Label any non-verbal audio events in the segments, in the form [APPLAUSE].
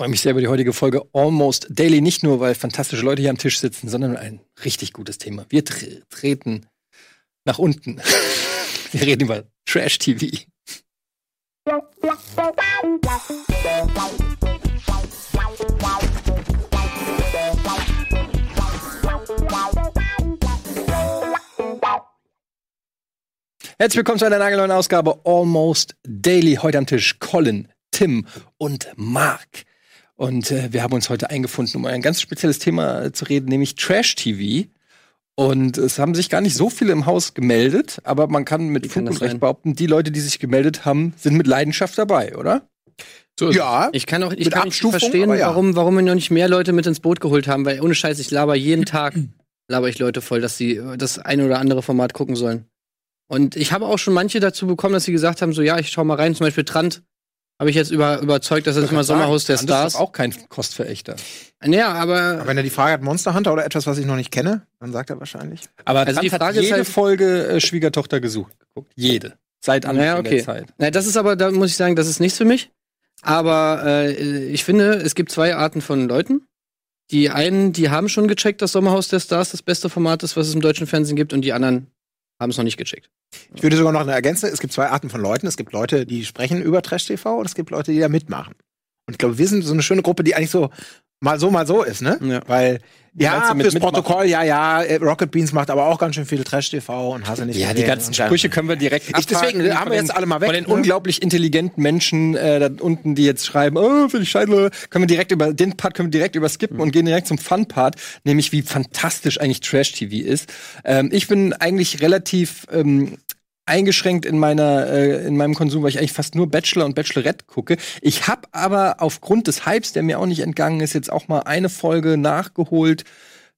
freue mich sehr über die heutige Folge Almost Daily. Nicht nur, weil fantastische Leute hier am Tisch sitzen, sondern ein richtig gutes Thema. Wir tre treten nach unten. [LAUGHS] Wir reden über Trash TV. Herzlich willkommen zu einer nagelneuen Ausgabe Almost Daily. Heute am Tisch Colin, Tim und Mark. Und äh, wir haben uns heute eingefunden, um ein ganz spezielles Thema zu reden, nämlich Trash TV. Und es haben sich gar nicht so viele im Haus gemeldet, aber man kann mit Fug und Recht behaupten, die Leute, die sich gemeldet haben, sind mit Leidenschaft dabei, oder? So ja. Ich kann auch ich kann nicht verstehen, ja. warum, warum wir noch nicht mehr Leute mit ins Boot geholt haben, weil ohne Scheiß, ich laber jeden Tag, [CLEARS THROAT] laber ich Leute voll, dass sie das eine oder andere Format gucken sollen. Und ich habe auch schon manche dazu bekommen, dass sie gesagt haben, so ja, ich schau mal rein, zum Beispiel Trant habe ich jetzt über, überzeugt, dass er das mal Sommerhaus der Stars. ist auch kein Kostverächter. Ja, aber, aber wenn er die Frage hat, Monster Hunter oder etwas, was ich noch nicht kenne, dann sagt er wahrscheinlich. Aber also die Frage hat jede ist halt, Folge äh, Schwiegertochter gesucht. Geguckt. Jede. Seit Anfang naja, okay. der Zeit. Naja, das ist aber, da muss ich sagen, das ist nichts für mich. Aber äh, ich finde, es gibt zwei Arten von Leuten. Die einen, die haben schon gecheckt, dass Sommerhaus der Stars das beste Format ist, was es im deutschen Fernsehen gibt, und die anderen haben es noch nicht gecheckt. Ich würde sogar noch eine ergänzen. Es gibt zwei Arten von Leuten. Es gibt Leute, die sprechen über Trash TV und es gibt Leute, die da mitmachen. Und ich glaube, wir sind so eine schöne Gruppe, die eigentlich so mal so, mal so ist, ne? Ja. Weil, ja, fürs Protokoll, ja, ja, äh, Rocket Beans macht aber auch ganz schön viel Trash-TV und hast nicht Ja, die ganzen Sprüche können wir direkt ich, Deswegen haben wir jetzt alle mal weg. Von den ne? unglaublich intelligenten Menschen äh, da unten, die jetzt schreiben, oh, finde ich scheiße, können wir direkt über, den Part können wir direkt überskippen mhm. und gehen direkt zum Fun-Part, nämlich wie fantastisch eigentlich Trash-TV ist. Ähm, ich bin eigentlich relativ ähm, eingeschränkt in meiner äh, in meinem Konsum, weil ich eigentlich fast nur Bachelor und Bachelorette gucke. Ich habe aber aufgrund des Hypes, der mir auch nicht entgangen ist, jetzt auch mal eine Folge nachgeholt.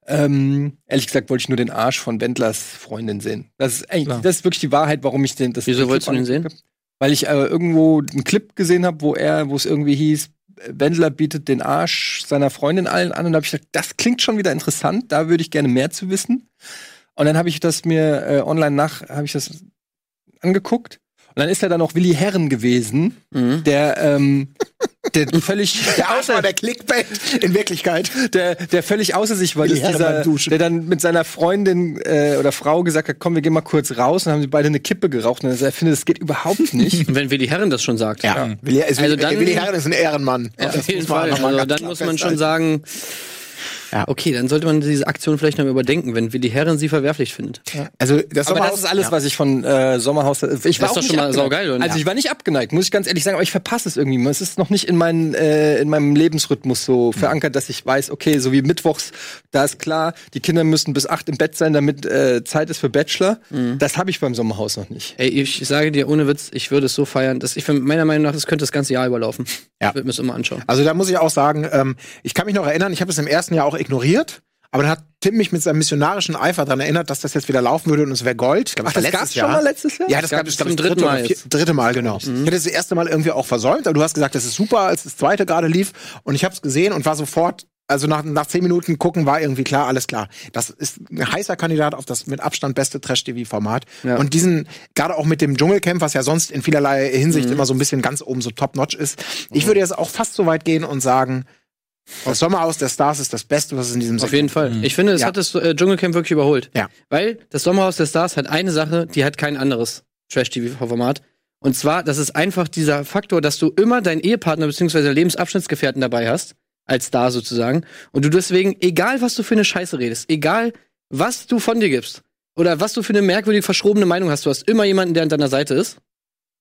Ähm, ehrlich gesagt wollte ich nur den Arsch von Wendlers Freundin sehen. Das ist eigentlich, das ist wirklich die Wahrheit, warum ich den das Wieso wolltest du den sehen? Weil ich äh, irgendwo einen Clip gesehen habe, wo er, wo es irgendwie hieß, Wendler bietet den Arsch seiner Freundin allen an und da habe ich gedacht, das klingt schon wieder interessant, da würde ich gerne mehr zu wissen. Und dann habe ich das mir äh, online nach, habe ich das angeguckt. Und dann ist er dann noch Willi Herren gewesen, mhm. der, ähm, der [LAUGHS] völlig der außer der Clickbait in Wirklichkeit, der der völlig außer sich war, ist dieser, der dann mit seiner Freundin äh, oder Frau gesagt hat, komm, wir gehen mal kurz raus, und haben sie beide eine Kippe geraucht und er findet, das geht überhaupt [LAUGHS] nicht. Wenn Willi Herren das schon sagt, ja, ja. Willi, also, also dann, Willi Herren ist ein Ehrenmann. Ja, auf jeden Fall. Also, dann muss man schon sagen. Ja. Okay, dann sollte man diese Aktion vielleicht noch überdenken, wenn Willi Herren sie verwerflich findet. Ja. Also das aber das ist alles, ja. was ich von äh, Sommerhaus. Ich war das ist doch schon mal saugeil, oder? Also ich war nicht abgeneigt, muss ich ganz ehrlich sagen, aber ich verpasse es irgendwie. Es ist noch nicht in, mein, äh, in meinem Lebensrhythmus so mhm. verankert, dass ich weiß, okay, so wie mittwochs, da ist klar, die Kinder müssen bis acht im Bett sein, damit äh, Zeit ist für Bachelor. Mhm. Das habe ich beim Sommerhaus noch nicht. Ey, ich sage dir ohne Witz, ich würde es so feiern, dass ich meiner Meinung nach, das könnte das ganze Jahr überlaufen. Ja. Ich würde mir das immer anschauen. Also da muss ich auch sagen, ähm, ich kann mich noch erinnern, ich habe es im ersten Jahr auch ignoriert. Aber dann hat Tim mich mit seinem missionarischen Eifer daran erinnert, dass das jetzt wieder laufen würde und es wäre Gold. Ich glaub, Ach, das gab's schon mal letztes Jahr? Ja, das gab es zum dritten Mal. Vier, dritte Mal, genau. Mhm. Ich hatte das erste Mal irgendwie auch versäumt, aber du hast gesagt, das ist super, als das zweite gerade lief. Und ich habe es gesehen und war sofort also nach, nach zehn Minuten gucken war irgendwie klar, alles klar. Das ist ein heißer Kandidat auf das mit Abstand beste Trash-TV-Format. Ja. Und diesen, gerade auch mit dem Dschungelcamp, was ja sonst in vielerlei Hinsicht mhm. immer so ein bisschen ganz oben so top-notch ist. Ich mhm. würde jetzt auch fast so weit gehen und sagen, das Sommerhaus der Stars ist das Beste, was es in diesem Auf jeden Fall. Mhm. Ich finde, es ja. hat das äh, Dschungelcamp wirklich überholt. Ja. Weil das Sommerhaus der Stars hat eine Sache, die hat kein anderes Trash-TV-Format. Und zwar, das ist einfach dieser Faktor, dass du immer deinen Ehepartner bzw. Lebensabschnittsgefährten dabei hast, als Star sozusagen. Und du deswegen, egal was du für eine Scheiße redest, egal was du von dir gibst, oder was du für eine merkwürdige, verschrobene Meinung hast, du hast immer jemanden, der an deiner Seite ist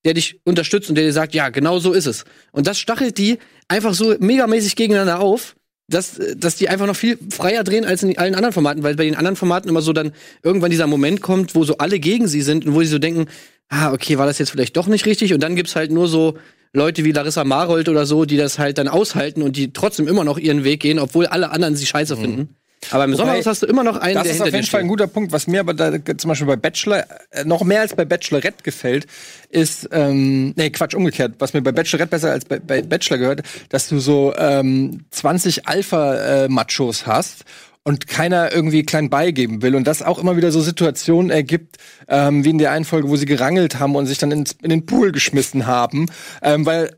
der dich unterstützt und der dir sagt, ja, genau so ist es. Und das stachelt die einfach so megamäßig gegeneinander auf, dass, dass die einfach noch viel freier drehen als in allen anderen Formaten, weil bei den anderen Formaten immer so dann irgendwann dieser Moment kommt, wo so alle gegen sie sind und wo sie so denken, ah, okay, war das jetzt vielleicht doch nicht richtig? Und dann gibt's halt nur so Leute wie Larissa Marold oder so, die das halt dann aushalten und die trotzdem immer noch ihren Weg gehen, obwohl alle anderen sie scheiße mhm. finden. Aber im Sommerhaus hast du immer noch einen, das der ist auf jeden Fall ein guter Punkt. Was mir aber da, zum Beispiel bei Bachelor äh, noch mehr als bei Bachelorette gefällt, ist, ähm, nee, Quatsch, umgekehrt. Was mir bei Bachelorette besser als bei, bei Bachelor gehört, dass du so ähm, 20 Alpha-Machos hast und keiner irgendwie klein beigeben will und das auch immer wieder so Situationen ergibt, ähm, wie in der einen Folge, wo sie gerangelt haben und sich dann ins, in den Pool geschmissen haben, ähm, weil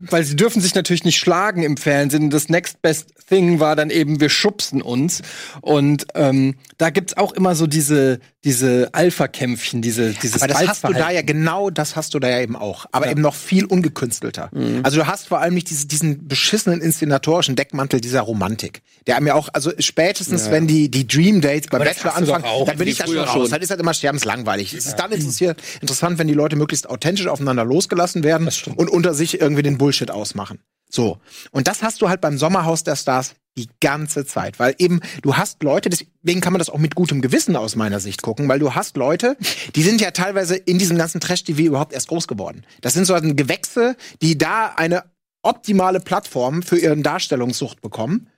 weil sie dürfen sich natürlich nicht schlagen im Fernsehen. Das Next Best Thing war dann eben, wir schubsen uns. Und ähm, da gibt's auch immer so diese, diese Alpha-Kämpfchen, diese, dieses Aber das hast du da ja genau, das hast du da ja eben auch. Aber ja. eben noch viel ungekünstelter. Mhm. Also du hast vor allem nicht diese, diesen beschissenen inszenatorischen Deckmantel dieser Romantik. Der mir auch, also spätestens, ja. wenn die, die Dream Dates beim Bachelor anfangen, dann bin ich da schon raus. Dann ist halt immer sterbenslangweilig. Ja. Es ist dann interessiert, interessant, wenn die Leute möglichst authentisch aufeinander losgelassen werden und unter sich irgendwie den Bullshit ausmachen. So. Und das hast du halt beim Sommerhaus der Stars die ganze Zeit, weil eben du hast Leute, deswegen kann man das auch mit gutem Gewissen aus meiner Sicht gucken, weil du hast Leute, die sind ja teilweise in diesem ganzen Trash-TV überhaupt erst groß geworden. Das sind so ein Gewächse, die da eine optimale Plattform für ihren Darstellungssucht bekommen.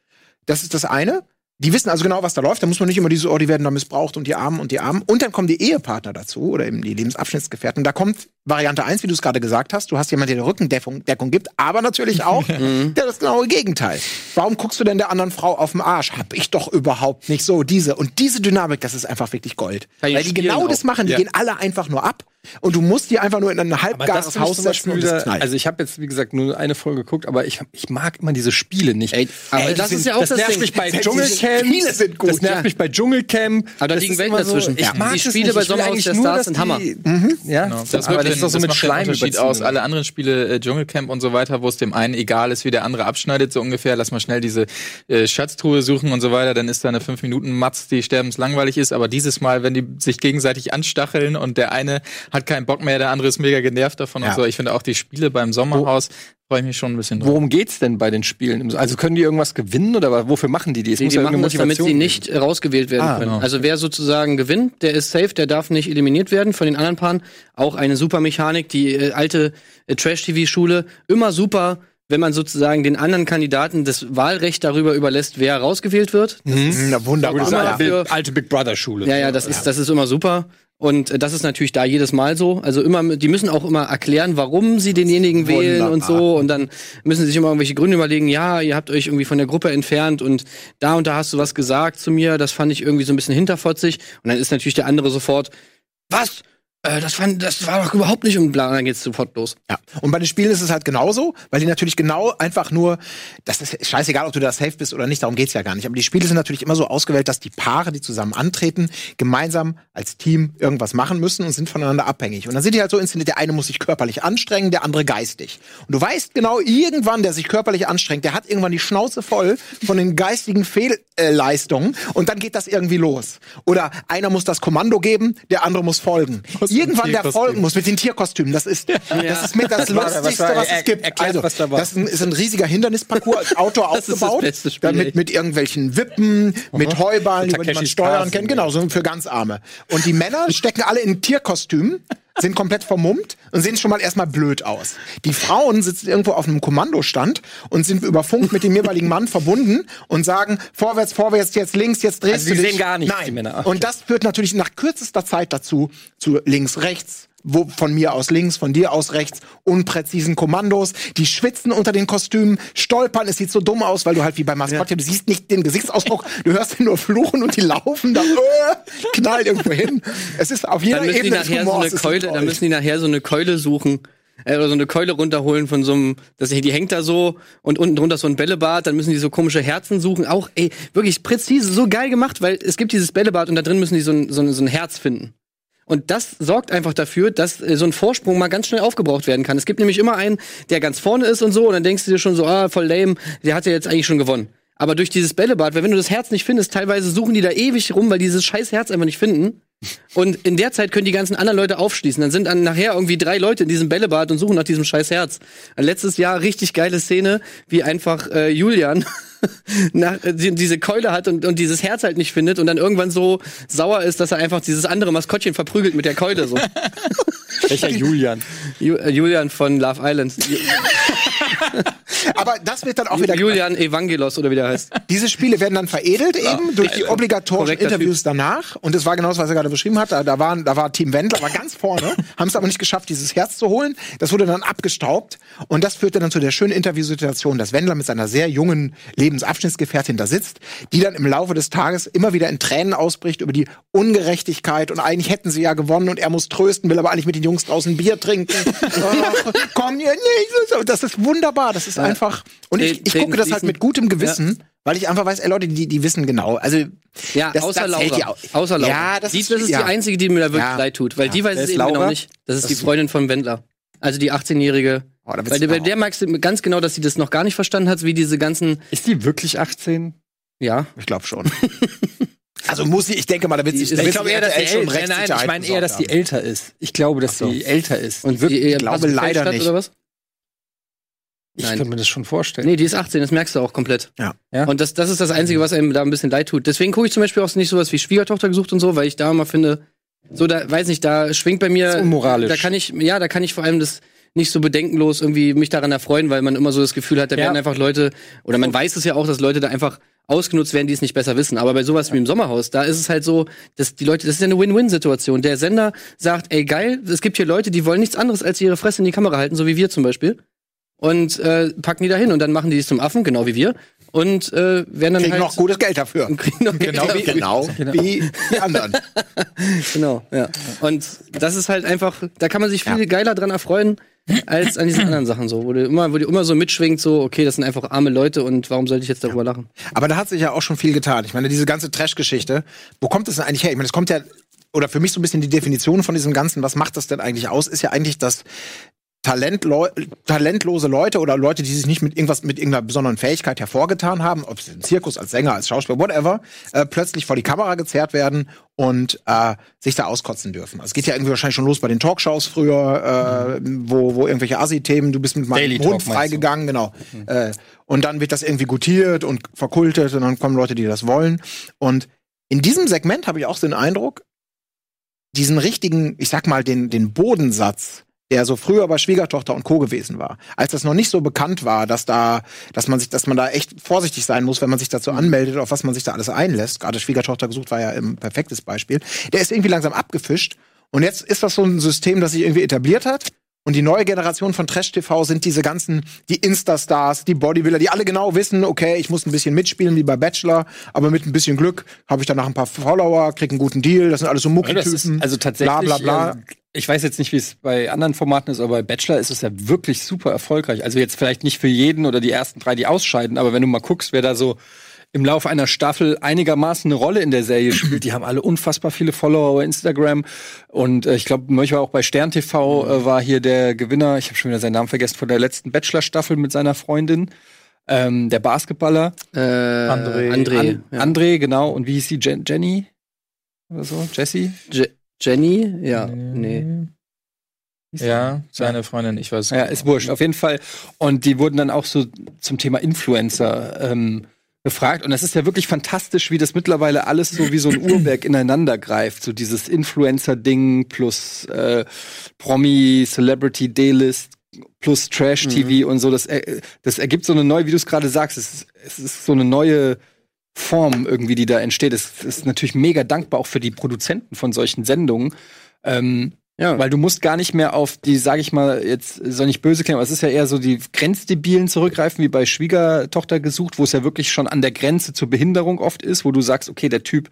Das ist das eine. Die wissen also genau, was da läuft. Da muss man nicht immer diese, oh, die werden da missbraucht und die Armen und die Armen. Und dann kommen die Ehepartner dazu oder eben die Lebensabschnittsgefährten. Da kommt Variante eins, wie du es gerade gesagt hast. Du hast jemanden, der Rückendeckung Deckung gibt, aber natürlich auch [LAUGHS] mhm. der das genaue Gegenteil. Warum guckst du denn der anderen Frau auf den Arsch? Hab ich doch überhaupt nicht so. Diese und diese Dynamik, das ist einfach wirklich Gold. Weil die genau auch. das machen. Die ja. gehen alle einfach nur ab. Und du musst die einfach nur in ein halbgares Haus setzen und das Also ich habe jetzt, wie gesagt, nur eine Folge geguckt, aber ich, ich mag immer diese Spiele nicht. Ey, aber Ey, das, das ist ja auch das, das nervt Ding. mich bei Dschungelcamp. Spiele sind gut. Das nervt ja. mich bei Dschungelcamp. Aber da liegen Welten dazwischen. Ich mag die Spiele bei Sommerhaus der Stars sind Hammer. Mhm. Ja, genau. das, aber das ist doch so mit Schleim Unterschied aus. Alle anderen Spiele, äh, Dschungelcamp und so weiter, wo es dem einen egal ist, wie der andere abschneidet, so ungefähr. Lass mal schnell diese äh, Schatztruhe suchen und so weiter. Dann ist da eine 5 Minuten Matz, die sterbenslangweilig ist. Aber dieses Mal, wenn die sich gegenseitig anstacheln und der eine hat keinen Bock mehr, der andere ist mega genervt davon ja. und so. Ich finde auch die Spiele beim Sommerhaus freue ich mich schon ein bisschen drauf. Worum geht's denn bei den Spielen? Also können die irgendwas gewinnen oder wofür machen die die? Es die, die ja machen das, damit sie nicht rausgewählt werden ah, können. Genau. Also wer sozusagen gewinnt, der ist safe, der darf nicht eliminiert werden von den anderen Paaren. Auch eine super Mechanik, die äh, alte äh, Trash-TV-Schule, immer super wenn man sozusagen den anderen Kandidaten das Wahlrecht darüber überlässt, wer rausgewählt wird. Das mhm. ist Na, wunderbar. Immer alte Big Brother Schule. Ja, ja, das ist das ist immer super. Und äh, das ist natürlich da jedes Mal so. Also immer, die müssen auch immer erklären, warum sie denjenigen Wunderbar. wählen und so. Und dann müssen sie sich immer irgendwelche Gründe überlegen. Ja, ihr habt euch irgendwie von der Gruppe entfernt und da und da hast du was gesagt zu mir. Das fand ich irgendwie so ein bisschen hinterfotzig. Und dann ist natürlich der andere sofort, was? Äh, das, fand, das war doch überhaupt nicht um dann geht's sofort los. Ja. Und bei den Spielen ist es halt genauso, weil die natürlich genau einfach nur, das ist scheißegal, ob du da safe bist oder nicht, darum geht's ja gar nicht. Aber die Spiele sind natürlich immer so ausgewählt, dass die Paare, die zusammen antreten, gemeinsam als Team irgendwas machen müssen und sind voneinander abhängig. Und dann sind die halt so inszeniert, der eine muss sich körperlich anstrengen, der andere geistig. Und du weißt genau, irgendwann, der sich körperlich anstrengt, der hat irgendwann die Schnauze voll von den geistigen Fehlleistungen und dann geht das irgendwie los. Oder einer muss das Kommando geben, der andere muss folgen. Was irgendwann der folgen muss mit den Tierkostümen. Das ist, das ist mit das Lustigste, was es gibt. Erklärt, also, was da war. das ist ein riesiger Hindernisparcours als Outdoor [LAUGHS] aufgebaut. Damit mit irgendwelchen Wippen, mit Heuballen, über die man steuern kann. Genau, so für ganz Arme. Und die Männer stecken alle in Tierkostümen sind komplett vermummt und sehen schon mal erstmal blöd aus. Die Frauen sitzen irgendwo auf einem Kommandostand und sind über Funk mit dem jeweiligen Mann verbunden und sagen vorwärts, vorwärts, jetzt links, jetzt drehst also du dich. sehen gar nichts, Nein. die Männer. Okay. Und das führt natürlich nach kürzester Zeit dazu, zu links, rechts, wo von mir aus links, von dir aus rechts, unpräzisen Kommandos, die schwitzen unter den Kostümen, stolpern, es sieht so dumm aus, weil du halt wie bei Maskottchen, ja. du siehst nicht den Gesichtsausdruck, du hörst nur fluchen und die laufen da, äh, knallen irgendwo hin. Es ist auf jeder dann müssen Ebene nachher Humors, so eine Keule, dann müssen die nachher so eine Keule suchen äh, oder so eine Keule runterholen von so einem, dass die hängt da so und unten drunter so ein Bällebad, dann müssen die so komische Herzen suchen. Auch, ey, wirklich präzise, so geil gemacht, weil es gibt dieses Bällebad und da drin müssen die so ein, so ein, so ein Herz finden. Und das sorgt einfach dafür, dass äh, so ein Vorsprung mal ganz schnell aufgebraucht werden kann. Es gibt nämlich immer einen, der ganz vorne ist und so, und dann denkst du dir schon so, ah, voll lame, der hat ja jetzt eigentlich schon gewonnen. Aber durch dieses Bällebad, weil wenn du das Herz nicht findest, teilweise suchen die da ewig rum, weil die dieses scheiß Herz einfach nicht finden. Und in der Zeit können die ganzen anderen Leute aufschließen. Dann sind dann nachher irgendwie drei Leute in diesem Bällebad und suchen nach diesem scheiß Herz. Letztes Jahr richtig geile Szene, wie einfach äh, Julian [LAUGHS] nach, äh, diese Keule hat und, und dieses Herz halt nicht findet und dann irgendwann so sauer ist, dass er einfach dieses andere Maskottchen verprügelt mit der Keule. So. [LAUGHS] Welcher Julian? Ju, äh, Julian von Love Island. [LAUGHS] Aber das wird dann auch wieder. Julian Evangelos oder wie der heißt. Diese Spiele werden dann veredelt eben durch die obligatorischen Interviews typ. danach. Und das war genau das, was er gerade beschrieben hat. Da, da, waren, da war Team Wendler, war ganz vorne, haben es aber nicht geschafft, dieses Herz zu holen. Das wurde dann abgestaubt. Und das führte dann zu der schönen Interviewsituation, dass Wendler mit seiner sehr jungen Lebensabschnittsgefährtin da sitzt, die dann im Laufe des Tages immer wieder in Tränen ausbricht über die Ungerechtigkeit und eigentlich hätten sie ja gewonnen und er muss trösten, will aber eigentlich mit den Jungs draußen Bier trinken. [LAUGHS] oh, komm hier nicht. Das ist wunderbar. Das ist ja. einfach. Und ich, ich gucke das halt mit gutem Gewissen. Ja. Weil ich einfach weiß, ey Leute, die, die wissen genau. Also ja, das, außer das Laura. Ja außer Laura. Ja, das, die, ist, das ist ja. die einzige, die mir da wirklich leid tut, weil die weiß es eben Laura? genau nicht. Das ist das die Freundin von Wendler. Also die 18-jährige. Oh, weil bei der merkst du ganz genau, dass sie das noch gar nicht verstanden hat, wie diese ganzen. Ist die wirklich 18? Ja. Ich glaube schon. [LAUGHS] Also muss sie, ich denke mal, da wird sie, ich glaube eher, dass sie schon nein, nein, ich meine eher, dass die älter ist. Ich glaube, dass so. sie älter ist. Und wirklich, ich glaube leider nicht. Oder was? Ich kann mir das schon vorstellen. Nee, die ist 18, das merkst du auch komplett. Ja. ja? Und das, das ist das Einzige, was einem da ein bisschen leid tut. Deswegen gucke ich zum Beispiel auch nicht sowas wie Schwiegertochter gesucht und so, weil ich da immer finde, so da, weiß nicht, da schwingt bei mir. Das ist unmoralisch. Da kann ich, ja, da kann ich vor allem das nicht so bedenkenlos irgendwie mich daran erfreuen, weil man immer so das Gefühl hat, da ja. werden einfach Leute, oder man weiß es ja auch, dass Leute da einfach ausgenutzt werden, die es nicht besser wissen. Aber bei sowas wie im Sommerhaus, da ist es halt so, dass die Leute, das ist ja eine Win-Win-Situation. Der Sender sagt, ey geil, es gibt hier Leute, die wollen nichts anderes als ihre Fresse in die Kamera halten, so wie wir zum Beispiel und äh, packen die da hin und dann machen die es zum Affen, genau wie wir. Und äh, werden dann kriegen halt noch gutes Geld dafür. [LAUGHS] Kriegen noch genau, Geld wie, genau, [LAUGHS] genau wie die anderen. [LAUGHS] genau, ja. Und das ist halt einfach, da kann man sich viel ja. geiler dran erfreuen als an diesen anderen Sachen so, wo du immer, wo du immer so mitschwingt, so, okay, das sind einfach arme Leute und warum sollte ich jetzt darüber lachen? Aber da hat sich ja auch schon viel getan. Ich meine, diese ganze Trash-Geschichte, wo kommt das denn eigentlich her? Ich meine, es kommt ja oder für mich so ein bisschen die Definition von diesem Ganzen, was macht das denn eigentlich aus, ist ja eigentlich, dass Talentleu talentlose Leute oder Leute, die sich nicht mit irgendwas mit irgendeiner besonderen Fähigkeit hervorgetan haben, ob es im Zirkus, als Sänger, als Schauspieler, whatever, äh, plötzlich vor die Kamera gezerrt werden und äh, sich da auskotzen dürfen. Also es geht ja irgendwie wahrscheinlich schon los bei den Talkshows früher, äh, mhm. wo, wo irgendwelche Assi-Themen, du bist mit meinem Hund freigegangen, genau. Mhm. Äh, und dann wird das irgendwie gutiert und verkultet und dann kommen Leute, die das wollen. Und in diesem Segment habe ich auch so den Eindruck, diesen richtigen, ich sag mal, den, den Bodensatz der so früher bei Schwiegertochter und Co. gewesen war. Als das noch nicht so bekannt war, dass da, dass man sich, dass man da echt vorsichtig sein muss, wenn man sich dazu mhm. anmeldet, auf was man sich da alles einlässt. Gerade Schwiegertochter gesucht war ja ein perfektes Beispiel. Der ist irgendwie langsam abgefischt. Und jetzt ist das so ein System, das sich irgendwie etabliert hat. Und die neue Generation von Trash-TV sind diese ganzen, die Insta-Stars, die Bodybuilder, die alle genau wissen, okay, ich muss ein bisschen mitspielen wie bei Bachelor, aber mit ein bisschen Glück habe ich danach ein paar Follower, krieg einen guten Deal, das sind alles so Mucki-Typen. Also tatsächlich, bla bla bla. Ich weiß jetzt nicht, wie es bei anderen Formaten ist, aber bei Bachelor ist es ja wirklich super erfolgreich. Also jetzt vielleicht nicht für jeden oder die ersten drei, die ausscheiden, aber wenn du mal guckst, wer da so im Laufe einer Staffel einigermaßen eine Rolle in der Serie [CLEARS THROAT] spielt. Die haben alle unfassbar viele Follower bei Instagram. Und äh, ich glaube, manchmal auch bei Stern TV äh, war hier der Gewinner, ich habe schon wieder seinen Namen vergessen, von der letzten Bachelor-Staffel mit seiner Freundin. Ähm, der Basketballer. Äh, André. André, An ja. André, genau. Und wie hieß sie? Jen Jenny? Oder so? Jessie? Je Jenny? Ja, nee. Ja, seine Freundin, ich weiß. Ja, ist wurscht, auf jeden Fall. Und die wurden dann auch so zum Thema Influencer ähm, gefragt. Und es ist ja wirklich fantastisch, wie das mittlerweile alles so wie so ein Uhrwerk ineinander greift. So dieses Influencer-Ding plus äh, Promi, Celebrity, D-List plus Trash-TV mhm. und so. Das, äh, das ergibt so eine neue, wie du es gerade sagst, es ist, es ist so eine neue Form irgendwie, die da entsteht. Es ist natürlich mega dankbar auch für die Produzenten von solchen Sendungen. Ähm, ja. Weil du musst gar nicht mehr auf die, sag ich mal, jetzt soll nicht böse klingen, aber es ist ja eher so die Grenzdebilen zurückgreifen, wie bei Schwiegertochter gesucht, wo es ja wirklich schon an der Grenze zur Behinderung oft ist, wo du sagst, okay, der Typ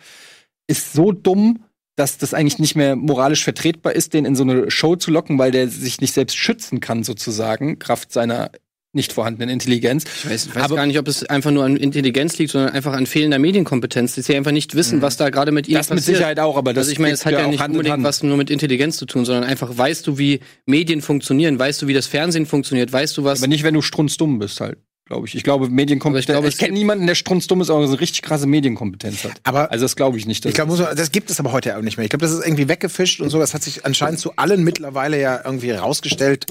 ist so dumm, dass das eigentlich nicht mehr moralisch vertretbar ist, den in so eine Show zu locken, weil der sich nicht selbst schützen kann, sozusagen, Kraft seiner nicht vorhandenen Intelligenz. Ich weiß, weiß aber, gar nicht, ob es einfach nur an Intelligenz liegt, sondern einfach an fehlender Medienkompetenz, dass sie einfach nicht wissen, mhm. was da gerade mit ihnen das passiert. Das mit Sicherheit auch, aber das also ich meine, es hat ja, ja nicht unbedingt was nur mit Intelligenz zu tun, sondern einfach weißt du, wie Medien funktionieren, weißt du, wie das Fernsehen funktioniert, weißt du was. Aber nicht, wenn du strunzdumm bist halt glaube ich. Ich glaube, Medienkompetenz. Ich, glaube, ich kenne niemanden, der strunzdumm ist, aber so eine richtig krasse Medienkompetenz hat. Aber also das glaube ich nicht. Ich glaube, das gibt es aber heute auch nicht mehr. Ich glaube, das ist irgendwie weggefischt und so. Das hat sich anscheinend zu allen mittlerweile ja irgendwie herausgestellt.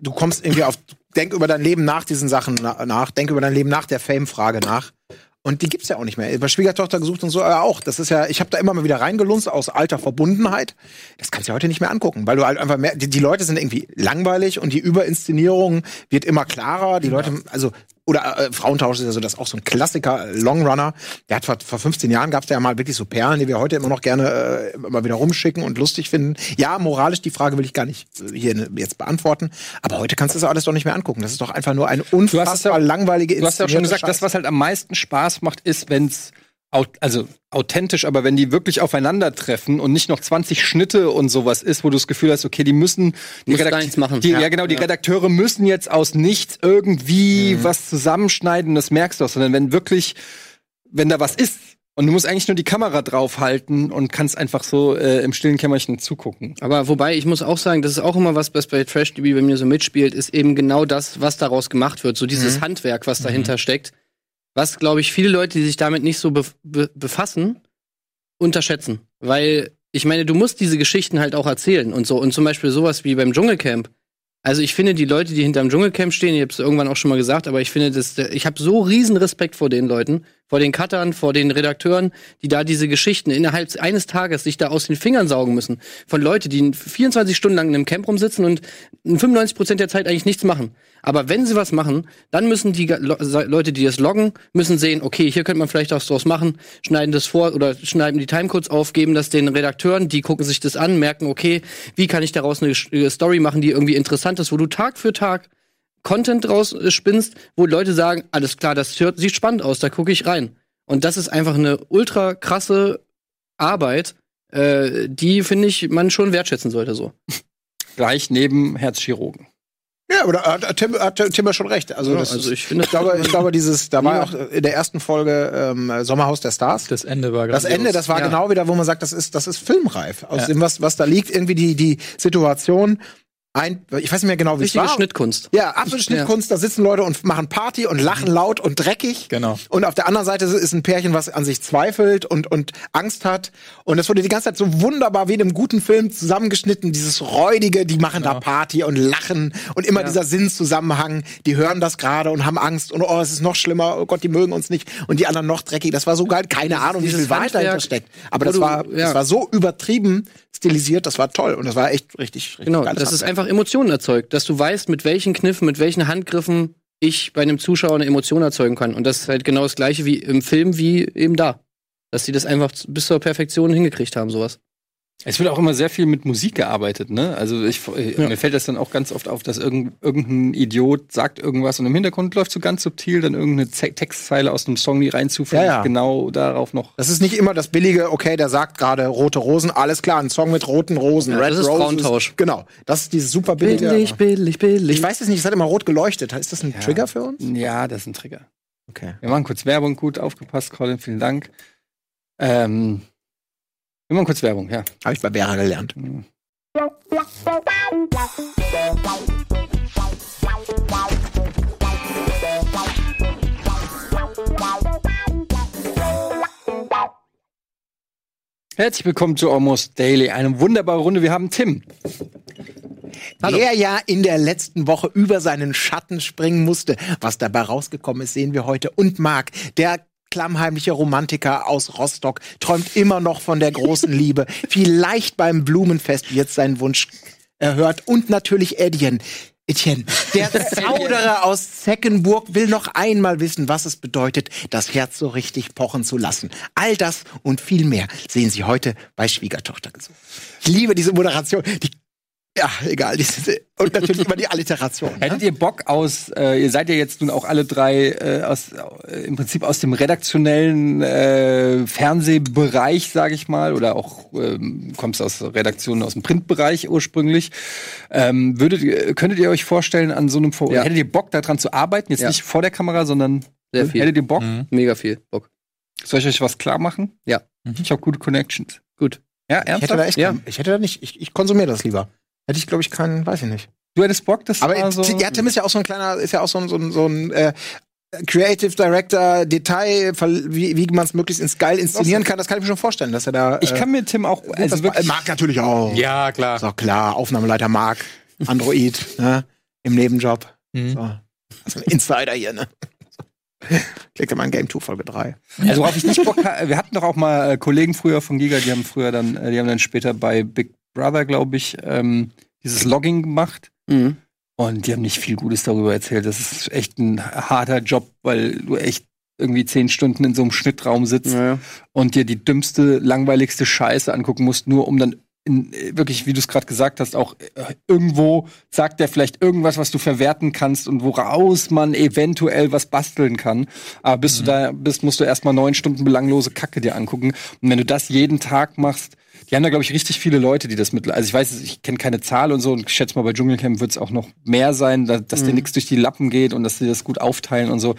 Du kommst irgendwie auf, denk über dein Leben nach diesen Sachen nach, denk über dein Leben nach der Fame-Frage nach. Und die gibt's ja auch nicht mehr. Bei Schwiegertochter gesucht und so äh, auch. Das ist ja, ich habe da immer mal wieder reingelunzt aus alter Verbundenheit. Das kannst du ja heute nicht mehr angucken, weil du halt einfach mehr, die, die Leute sind irgendwie langweilig und die Überinszenierung wird immer klarer. Die Leute, also oder äh, Frauentausch ist ja so das auch so ein Klassiker, Longrunner. Der hat vor, vor 15 Jahren gab's da ja mal wirklich so Perlen, die wir heute immer noch gerne äh, immer wieder rumschicken und lustig finden. Ja, moralisch die Frage will ich gar nicht äh, hier ne, jetzt beantworten, aber heute kannst du das alles doch nicht mehr angucken. Das ist doch einfach nur eine unfassbar ja, langweilige Du hast ja auch schon gesagt, Scheiß. das was halt am meisten Spaß macht, ist, wenn's also authentisch, aber wenn die wirklich aufeinandertreffen und nicht noch 20 Schnitte und sowas ist, wo du das Gefühl hast, okay, die müssen die Redakt machen. Die, ja. ja. genau, die ja. Redakteure müssen jetzt aus nichts irgendwie mhm. was zusammenschneiden, das merkst du auch, sondern wenn wirklich, wenn da was ist und du musst eigentlich nur die Kamera draufhalten und kannst einfach so äh, im stillen Kämmerchen zugucken. Aber wobei, ich muss auch sagen, das ist auch immer was, was bei Trash TV bei mir so mitspielt, ist eben genau das, was daraus gemacht wird. So dieses mhm. Handwerk, was dahinter mhm. steckt was, glaube ich, viele Leute, die sich damit nicht so be be befassen, unterschätzen. Weil, ich meine, du musst diese Geschichten halt auch erzählen und so. Und zum Beispiel sowas wie beim Dschungelcamp. Also ich finde, die Leute, die hinterm Dschungelcamp stehen, ich habe es irgendwann auch schon mal gesagt, aber ich finde, das, ich habe so riesen Respekt vor den Leuten, vor den Cuttern, vor den Redakteuren, die da diese Geschichten innerhalb eines Tages sich da aus den Fingern saugen müssen. Von Leuten, die 24 Stunden lang in einem Camp rumsitzen und 95 Prozent der Zeit eigentlich nichts machen. Aber wenn sie was machen, dann müssen die Leute, die das loggen, müssen sehen, okay, hier könnte man vielleicht was machen, schneiden das vor oder schneiden die Timecodes auf, geben das den Redakteuren, die gucken sich das an, merken, okay, wie kann ich daraus eine Story machen, die irgendwie interessant ist, wo du Tag für Tag Content draus äh, spinnst, wo Leute sagen, alles klar, das hört, sieht spannend aus, da gucke ich rein. Und das ist einfach eine ultra krasse Arbeit, äh, die, finde ich, man schon wertschätzen sollte so. Gleich neben Herzchirurgen. Ja, aber da hat Tim, hat Tim ja schon recht. Also, ja, das also ich, finde, ich glaube, ich glaube, dieses, da war ja auch in der ersten Folge ähm, Sommerhaus der Stars. Das Ende war Das Ende, das war ja. genau wieder, wo man sagt, das ist, das ist filmreif. Aus dem, was, was da liegt, irgendwie die, die Situation ein, ich weiß nicht mehr genau, wie es war. Schnittkunst. Ja, absolute Schnittkunst. Ja. Da sitzen Leute und machen Party und lachen laut und dreckig. Genau. Und auf der anderen Seite ist ein Pärchen, was an sich zweifelt und, und Angst hat. Und es wurde die ganze Zeit so wunderbar wie in einem guten Film zusammengeschnitten. Dieses Räudige, die machen genau. da Party und lachen. Und immer ja. dieser Sinnzusammenhang. Die hören das gerade und haben Angst. Und oh, es ist noch schlimmer. Oh Gott, die mögen uns nicht. Und die anderen noch dreckig. Das war so geil. Keine Ahnung, wie viel Wahrheit dahinter steckt. Aber das war, ja. das war so übertrieben stilisiert. Das war toll. Und das war echt richtig, richtig Genau, das ist einfach einfach Emotionen erzeugt, dass du weißt, mit welchen Kniffen, mit welchen Handgriffen ich bei einem Zuschauer eine Emotion erzeugen kann. Und das ist halt genau das gleiche wie im Film, wie eben da. Dass sie das einfach bis zur Perfektion hingekriegt haben, sowas. Es wird auch immer sehr viel mit Musik gearbeitet, ne? Also ich, ja. mir fällt das dann auch ganz oft auf, dass irgendein, irgendein Idiot sagt irgendwas und im Hintergrund läuft so ganz subtil dann irgendeine Textzeile aus einem Song, die rein zufällig ja, ja. genau darauf noch. Das ist nicht immer das billige, okay, der sagt gerade rote Rosen, alles klar, ein Song mit roten Rosen, Red das ist Roses. Frauentausch. Genau, das ist dieses super billige. Billig, billig, billig. Ich weiß es nicht, es hat immer rot geleuchtet. Ist das ein Trigger für uns? Ja, das ist ein Trigger. Okay. Wir machen kurz Werbung, gut aufgepasst, Colin, vielen Dank. Ähm, wir machen kurz Werbung, ja. Habe ich bei Vera gelernt. Mhm. Herzlich willkommen zu Almost Daily. Eine wunderbare Runde. Wir haben Tim. Hallo. Der ja in der letzten Woche über seinen Schatten springen musste. Was dabei rausgekommen ist, sehen wir heute. Und Marc, der klammheimlicher Romantiker aus Rostock, träumt immer noch von der großen Liebe. [LAUGHS] Vielleicht beim Blumenfest wird sein Wunsch erhört. Und natürlich Etienne. Etienne, der [LAUGHS] Zauderer aus Zeckenburg will noch einmal wissen, was es bedeutet, das Herz so richtig pochen zu lassen. All das und viel mehr sehen Sie heute bei Schwiegertochter gesucht. Ich liebe diese Moderation. Die ja, egal. Und natürlich immer die Alliteration. Ne? Hättet ihr Bock aus, äh, ihr seid ja jetzt nun auch alle drei äh, aus, äh, im Prinzip aus dem redaktionellen äh, Fernsehbereich, sage ich mal, oder auch ähm, kommst aus Redaktionen aus dem Printbereich ursprünglich. Ähm, würdet, könntet ihr euch vorstellen, an so einem, ja. hättet ihr Bock daran zu arbeiten? Jetzt ja. nicht vor der Kamera, sondern Sehr viel. hättet ihr Bock? Mhm. Mega viel Bock. Soll ich euch was klar machen? Ja. Mhm. Ich habe gute Connections. Gut. Ja, ernsthaft? Ich hätte da, echt, ja. ich hätte da nicht, ich, ich konsumiere das lieber. Hätte ich, glaube ich, keinen, weiß ich nicht. Du hättest Bock, das Aber so ja, Tim ist ja auch so ein kleiner, ist ja auch so ein, so ein, so ein äh, Creative Director, Detail, wie, wie man es möglichst ins geil inszenieren kann, das kann ich mir schon vorstellen, dass er da. Ich kann mir Tim auch. Also wirklich Marc natürlich auch. Ja, klar. Ist auch klar. Aufnahmeleiter Marc, Android, ne? Im Nebenjob. Mhm. So. Ist ein Insider hier, ne? [LAUGHS] Klickt mal in Game 2 Folge 3. Also worauf ich nicht Bock habe, wir hatten doch auch mal äh, Kollegen früher von Giga, die haben früher dann, äh, die haben dann später bei Big Brother, glaube ich, ähm, dieses Logging gemacht. Mhm. Und die haben nicht viel Gutes darüber erzählt. Das ist echt ein harter Job, weil du echt irgendwie zehn Stunden in so einem Schnittraum sitzt ja. und dir die dümmste, langweiligste Scheiße angucken musst, nur um dann in, wirklich, wie du es gerade gesagt hast, auch äh, irgendwo sagt er vielleicht irgendwas, was du verwerten kannst und woraus man eventuell was basteln kann. Aber bis mhm. du da bist, musst du erstmal neun Stunden belanglose Kacke dir angucken. Und wenn du das jeden Tag machst, die haben da, glaube ich, richtig viele Leute, die das mit. Also ich weiß, ich kenne keine Zahl und so und ich schätze mal, bei Dschungelcamp wird es auch noch mehr sein, dass, dass mhm. dir nichts durch die Lappen geht und dass sie das gut aufteilen und so.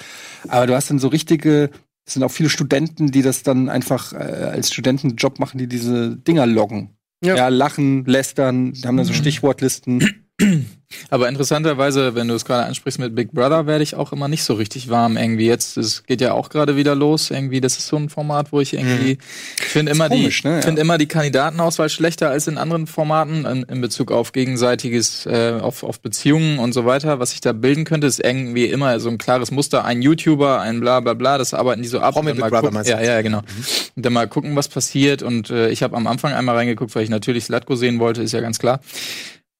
Aber du hast dann so richtige, es sind auch viele Studenten, die das dann einfach äh, als Studentenjob machen, die diese Dinger loggen. Ja, ja lachen, lästern, haben dann so mhm. Stichwortlisten. [CLEARS THROAT] Aber interessanterweise, wenn du es gerade ansprichst mit Big Brother, werde ich auch immer nicht so richtig warm irgendwie. Jetzt, es geht ja auch gerade wieder los. Irgendwie, das ist so ein Format, wo ich irgendwie, mhm. ich finde immer komisch, die, ne? finde immer die Kandidatenauswahl schlechter als in anderen Formaten in, in Bezug auf gegenseitiges, äh, auf, auf Beziehungen und so weiter. Was sich da bilden könnte, ist irgendwie immer so ein klares Muster. Ein YouTuber, ein bla bla bla, das arbeiten die so ab. Promi Big Brother gucken, ja, ja, genau. Mhm. Und dann mal gucken, was passiert. Und äh, ich habe am Anfang einmal reingeguckt, weil ich natürlich Slatko sehen wollte, ist ja ganz klar.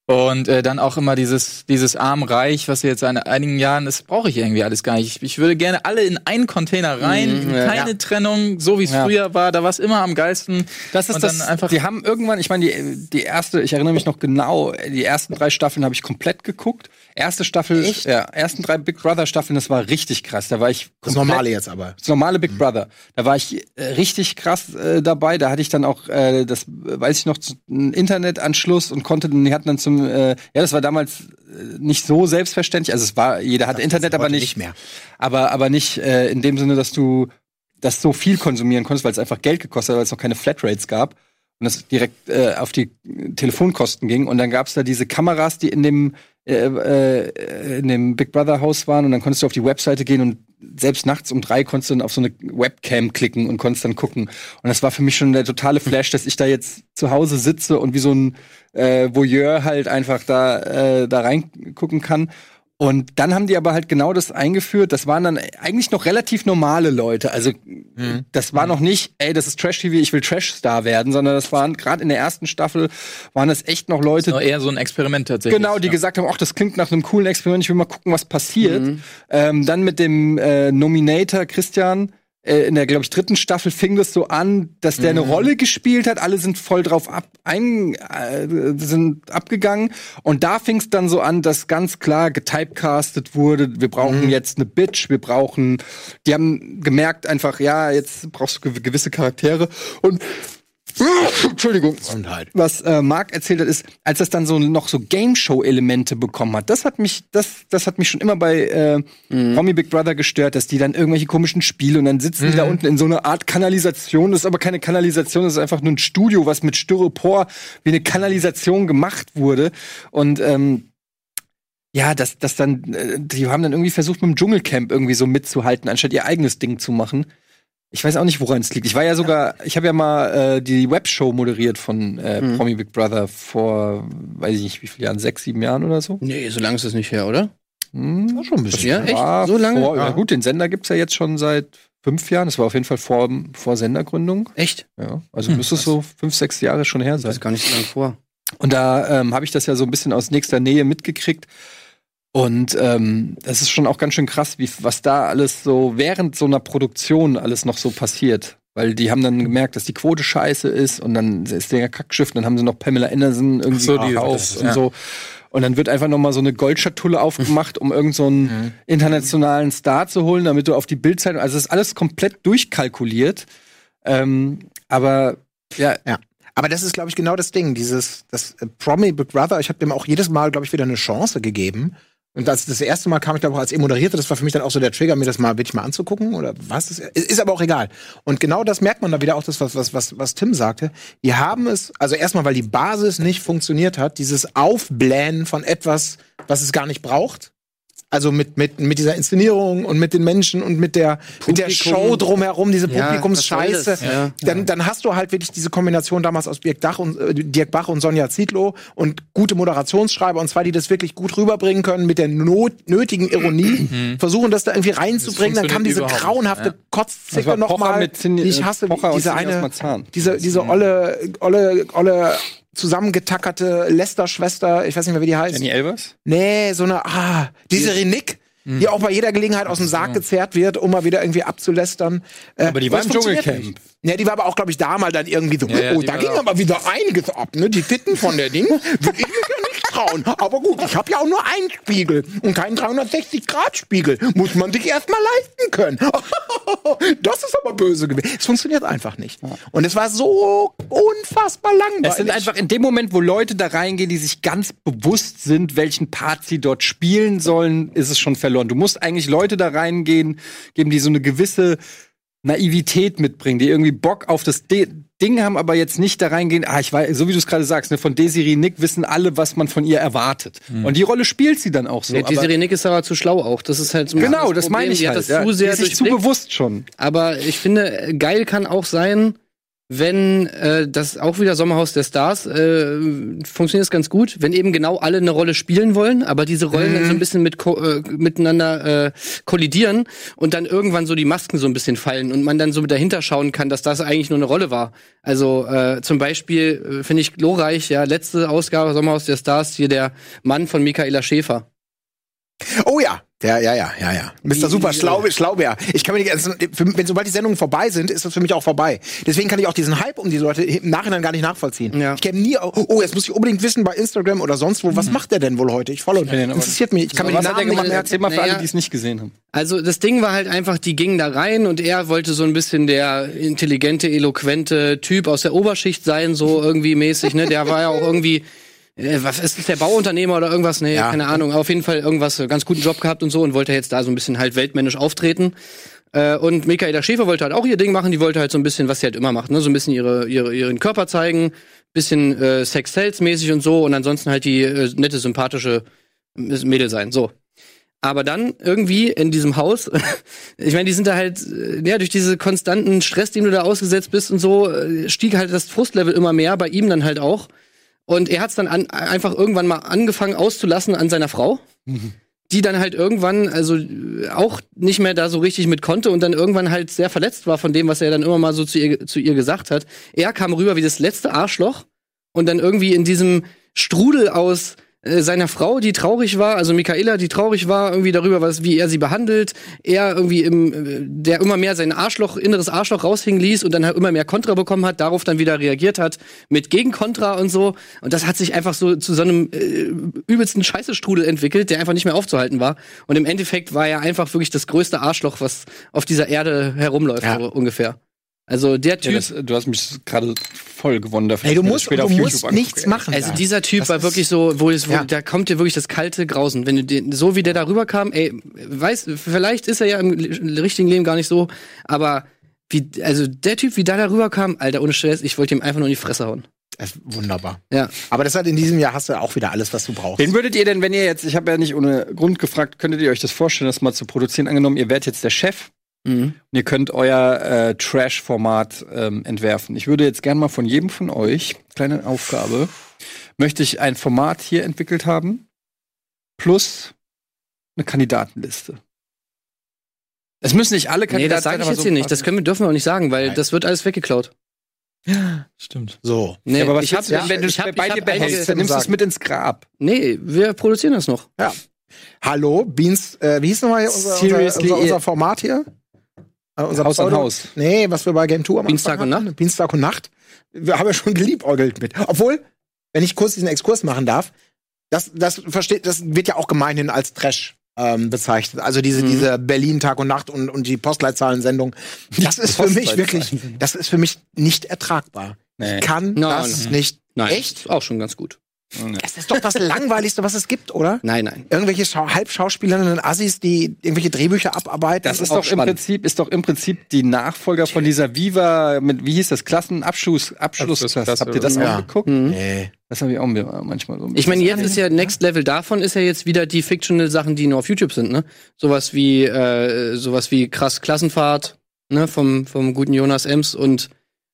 Und äh, dann auch immer dieses, dieses arm-reich, was jetzt seit einigen Jahren ist, brauche ich irgendwie alles gar nicht. Ich, ich würde gerne alle in einen Container rein, mhm, keine ja. Trennung, so wie es ja. früher war. Da war es immer am geilsten. Das ist das. Einfach die haben irgendwann, ich meine, die, die erste, ich erinnere mich noch genau, die ersten drei Staffeln habe ich komplett geguckt. Erste Staffel, Echt? ja, ersten drei Big Brother Staffeln, das war richtig krass. Da war ich das normale jetzt aber. Das normale Big mhm. Brother. Da war ich äh, richtig krass äh, dabei. Da hatte ich dann auch, äh, das weiß ich noch, einen Internetanschluss und konnte, die hatten dann zum, äh, ja, das war damals äh, nicht so selbstverständlich. Also es war, jeder hatte Internet, aber nicht, nicht mehr. Aber aber nicht äh, in dem Sinne, dass du das so viel konsumieren konntest, weil es einfach Geld gekostet hat, weil es noch keine Flatrates gab und das direkt äh, auf die Telefonkosten ging. Und dann gab es da diese Kameras, die in dem äh, äh, in dem Big Brother Haus waren und dann konntest du auf die Webseite gehen und selbst nachts um drei konntest du dann auf so eine Webcam klicken und konntest dann gucken. Und das war für mich schon der totale Flash, dass ich da jetzt zu Hause sitze und wie so ein äh, Voyeur halt einfach da, äh, da reingucken kann. Und dann haben die aber halt genau das eingeführt. Das waren dann eigentlich noch relativ normale Leute. Also mhm. das war noch nicht, ey, das ist Trash-TV, ich will Trash-Star werden, sondern das waren gerade in der ersten Staffel waren das echt noch Leute. Das war eher so ein Experiment tatsächlich. Genau, die ja. gesagt haben, ach, das klingt nach einem coolen Experiment, ich will mal gucken, was passiert. Mhm. Ähm, dann mit dem äh, Nominator Christian in der, glaube ich, dritten Staffel fing das so an, dass der mhm. eine Rolle gespielt hat. Alle sind voll drauf ab, ein, äh, sind abgegangen. Und da fing es dann so an, dass ganz klar getypecastet wurde. Wir brauchen mhm. jetzt eine Bitch. Wir brauchen, die haben gemerkt einfach, ja, jetzt brauchst du gewisse Charaktere. Und [LAUGHS] Entschuldigung. Gesundheit. Was äh, Marc erzählt hat, ist, als das dann so noch so Game Show Elemente bekommen hat. Das hat mich, das, das hat mich schon immer bei äh, mhm. Big Brother gestört, dass die dann irgendwelche komischen Spiele und dann sitzen mhm. die da mhm. unten in so einer Art Kanalisation. Das ist aber keine Kanalisation, das ist einfach nur ein Studio, was mit Styropor wie eine Kanalisation gemacht wurde. Und ähm, ja, das, das dann, äh, die haben dann irgendwie versucht, mit dem Dschungelcamp irgendwie so mitzuhalten, anstatt ihr eigenes Ding zu machen. Ich weiß auch nicht, woran es liegt. Ich war ja sogar, ich habe ja mal äh, die Webshow moderiert von äh, mhm. Promi Big Brother vor, weiß ich nicht, wie viele Jahren, sechs, sieben Jahren oder so. Nee, so lange ist das nicht her, oder? Hm, war schon ein bisschen. Ja, echt? So lange? Vor, ja. gut, den Sender gibt's ja jetzt schon seit fünf Jahren. Das war auf jeden Fall vor, vor Sendergründung. Echt? Ja. Also hm, müsste es so fünf, sechs Jahre schon her sein. Das ist gar nicht so lange vor. Und da ähm, habe ich das ja so ein bisschen aus nächster Nähe mitgekriegt. Und ähm, das ist schon auch ganz schön krass, wie was da alles so während so einer Produktion alles noch so passiert. Weil die haben dann gemerkt, dass die Quote scheiße ist und dann ist der Kackschiff und dann haben sie noch Pamela Anderson irgendwie so, die, auf und ja. so. Und dann wird einfach noch mal so eine Goldschatulle aufgemacht, um irgendeinen so mhm. internationalen Star zu holen, damit du auf die Bildzeitung. Also das ist alles komplett durchkalkuliert. Ähm, aber ja. ja. Aber das ist, glaube ich, genau das Ding. Dieses, das äh, Promi Big Brother, ich habe dem auch jedes Mal, glaube ich, wieder eine Chance gegeben. Und das, das erste Mal kam ich da auch als E-Moderierte, das war für mich dann auch so der Trigger, mir das mal wirklich mal anzugucken oder was das ist, ist aber auch egal. Und genau das merkt man da wieder auch das, was, was, was, was Tim sagte. Die haben es, also erstmal, weil die Basis nicht funktioniert hat, dieses Aufblähen von etwas, was es gar nicht braucht, Also mit, mit, mit dieser Inszenierung und mit den Menschen und mit der, mit der Show drumherum, diese Publikumsscheiße. Ja, dann, dann hast du halt wirklich diese Kombination damals aus Dirk, Dach und, äh, Dirk Bach und Sonja Zietlow und gute Moderationsschreiber und zwar, die das wirklich gut rüberbringen können mit der not, nötigen Ironie, mhm. versuchen das da irgendwie reinzubringen. Dann kam diese grauenhafte ja. Kotzicke nochmal, die ich hasse, Pocher diese eine, diese, diese olle, olle, olle zusammengetackerte Lester-Schwester, ich weiß nicht mehr, wie die heißt. Jenny Elvers? Nee, so eine, ah, diese Renick, mhm. die auch bei jeder Gelegenheit aus dem Sarg gezerrt wird, um mal wieder irgendwie abzulästern. Äh, aber die war im Dschungelcamp. Ja, die war aber auch, glaube ich, damals dann irgendwie so, ja, ja, oh, da ging aber wieder einiges ab, ne? Die Titten von der Ding, würde ich mich ja nicht trauen. Aber gut, ich habe ja auch nur einen Spiegel und keinen 360-Grad-Spiegel. Muss man sich erst mal leisten können. [LAUGHS] das ist aber böse gewesen. Es funktioniert einfach nicht. Und es war so unfassbar langweilig. Es sind einfach in dem Moment, wo Leute da reingehen, die sich ganz bewusst sind, welchen Part sie dort spielen sollen, ist es schon verloren. Du musst eigentlich Leute da reingehen, geben die so eine gewisse Naivität mitbringen, die irgendwie Bock auf das De Ding haben, aber jetzt nicht da reingehen, ah, ich weiß, so wie du es gerade sagst, ne, von Desiree Nick wissen alle, was man von ihr erwartet. Mhm. Und die Rolle spielt sie dann auch so. Ja, Desiree Nick ist aber zu schlau auch. Das ist halt so Genau, das, das meine ich halt. Das ja. zu sehr die ist zu bewusst schon. Aber ich finde, geil kann auch sein, wenn äh, das auch wieder Sommerhaus der Stars äh, funktioniert es ganz gut, wenn eben genau alle eine Rolle spielen wollen, aber diese Rollen mhm. dann so ein bisschen mit äh, miteinander äh, kollidieren und dann irgendwann so die Masken so ein bisschen fallen und man dann so dahinter schauen kann, dass das eigentlich nur eine Rolle war. Also äh, zum Beispiel äh, finde ich glorreich, ja, letzte Ausgabe Sommerhaus der Stars hier der Mann von Michaela Schäfer. Oh ja, ja, ja, ja, ja, ja. Mr. Super Schlau, Schlaubär. Ich kann mir nicht, also, wenn sobald die Sendungen vorbei sind, ist das für mich auch vorbei. Deswegen kann ich auch diesen Hype um die Leute im Nachhinein gar nicht nachvollziehen. Ja. Ich kenne nie, oh, jetzt muss ich unbedingt wissen bei Instagram oder sonst wo, was mhm. macht der denn wohl heute? Ich follow den. Interessiert mich. Ich kann so, mir den Namen nicht Erzähl mal für naja, alle, die es nicht gesehen haben. Also das Ding war halt einfach, die gingen da rein und er wollte so ein bisschen der intelligente, eloquente Typ aus der Oberschicht sein, so irgendwie mäßig. Ne, der war ja auch irgendwie äh, was ist das, der Bauunternehmer oder irgendwas? Nee, ja. keine Ahnung. Auf jeden Fall irgendwas, äh, ganz guten Job gehabt und so und wollte jetzt da so ein bisschen halt weltmännisch auftreten. Äh, und Michaela Schäfer wollte halt auch ihr Ding machen, die wollte halt so ein bisschen, was sie halt immer macht, ne? So ein bisschen ihre, ihre, ihren Körper zeigen, bisschen äh, Sex-Sales-mäßig und so und ansonsten halt die äh, nette, sympathische Mädel sein. So. Aber dann irgendwie in diesem Haus, [LAUGHS] ich meine, die sind da halt, ja, durch diese konstanten Stress, dem du da ausgesetzt bist und so, stieg halt das Frustlevel immer mehr, bei ihm dann halt auch. Und er hat es dann an, einfach irgendwann mal angefangen auszulassen an seiner Frau. Mhm. Die dann halt irgendwann, also auch nicht mehr da so richtig mit konnte und dann irgendwann halt sehr verletzt war von dem, was er dann immer mal so zu ihr, zu ihr gesagt hat. Er kam rüber wie das letzte Arschloch und dann irgendwie in diesem Strudel aus äh, seiner Frau, die traurig war, also Michaela, die traurig war irgendwie darüber, was, wie er sie behandelt, er irgendwie im, äh, der immer mehr sein Arschloch, inneres Arschloch raushängen ließ und dann immer mehr Kontra bekommen hat, darauf dann wieder reagiert hat mit Gegenkontra und so. Und das hat sich einfach so zu so einem äh, übelsten Scheißestrudel entwickelt, der einfach nicht mehr aufzuhalten war. Und im Endeffekt war er einfach wirklich das größte Arschloch, was auf dieser Erde herumläuft, ja. so ungefähr. Also der Typ. Ja, das, du hast mich gerade voll gewonnen dafür. Hey, du musst, du musst nichts machen. Also dieser Typ das war wirklich so, wo, es, wo ja. da kommt dir wirklich das kalte Grausen. Wenn du den, so wie der da rüberkam, ey, weiß, vielleicht ist er ja im richtigen Leben gar nicht so, aber wie, also der Typ, wie da da rüberkam, Alter, ohne Stress, ich wollte ihm einfach nur in die Fresse hauen. Wunderbar. Ja. Aber das hat in diesem Jahr hast du auch wieder alles, was du brauchst. Wen würdet ihr denn, wenn ihr jetzt, ich habe ja nicht ohne Grund gefragt, könntet ihr euch das vorstellen, das mal zu produzieren? Angenommen, ihr werdet jetzt der Chef Mhm. Und ihr könnt euer äh, Trash-Format ähm, entwerfen. Ich würde jetzt gerne mal von jedem von euch, kleine Aufgabe, möchte ich ein Format hier entwickelt haben, plus eine Kandidatenliste. Es müssen nicht alle Kandidaten Nee, das sage ich jetzt so hier nicht. Das können wir, dürfen wir auch nicht sagen, weil Nein. das wird alles weggeklaut. Ja, stimmt. So. Nee, ja, aber was ich hab, ja, wenn du es bei dir behältst, dann nimmst du es mit ins Grab. Nee, wir produzieren das noch. Ja. Hallo, Beans, äh, wie hieß nochmal unser, unser, unser, unser Format hier? Äh, unser Haus Pseudo, an Haus. Nee, was wir bei Game Tour machen. Dienstag und Nacht? Dienstag und Nacht. Wir haben ja schon geliebäugelt mit. Obwohl, wenn ich kurz diesen Exkurs machen darf, das, das versteht, das wird ja auch gemeinhin als Trash ähm, bezeichnet. Also diese, mhm. diese Berlin Tag und Nacht und, und die Postleitzahlen-Sendung. Das ist für mich wirklich, das ist für mich nicht ertragbar. Nee. Ich kann no, das no. nicht. Nein, Echt? Auch schon ganz gut. Das ist doch das Langweiligste, was es gibt, oder? Nein, nein. Irgendwelche Schau Halbschauspielerinnen und Assis, die irgendwelche Drehbücher abarbeiten. Das ist doch im Prinzip, ist doch im Prinzip die Nachfolger von dieser Viva mit, wie hieß das, Klassenabschluss, Abschlussklasse. Habt ihr das Ja. auch geguckt? Mhm. Nee. Das habe ich auch mir manchmal so. ein Ich meine, jetzt ist ja Next Level davon ist ja jetzt wieder die fictional Sachen, die nur auf YouTube sind, ne? Sowas wie äh, sowas wie krass Klassenfahrt, ne, vom vom guten Jonas Ems und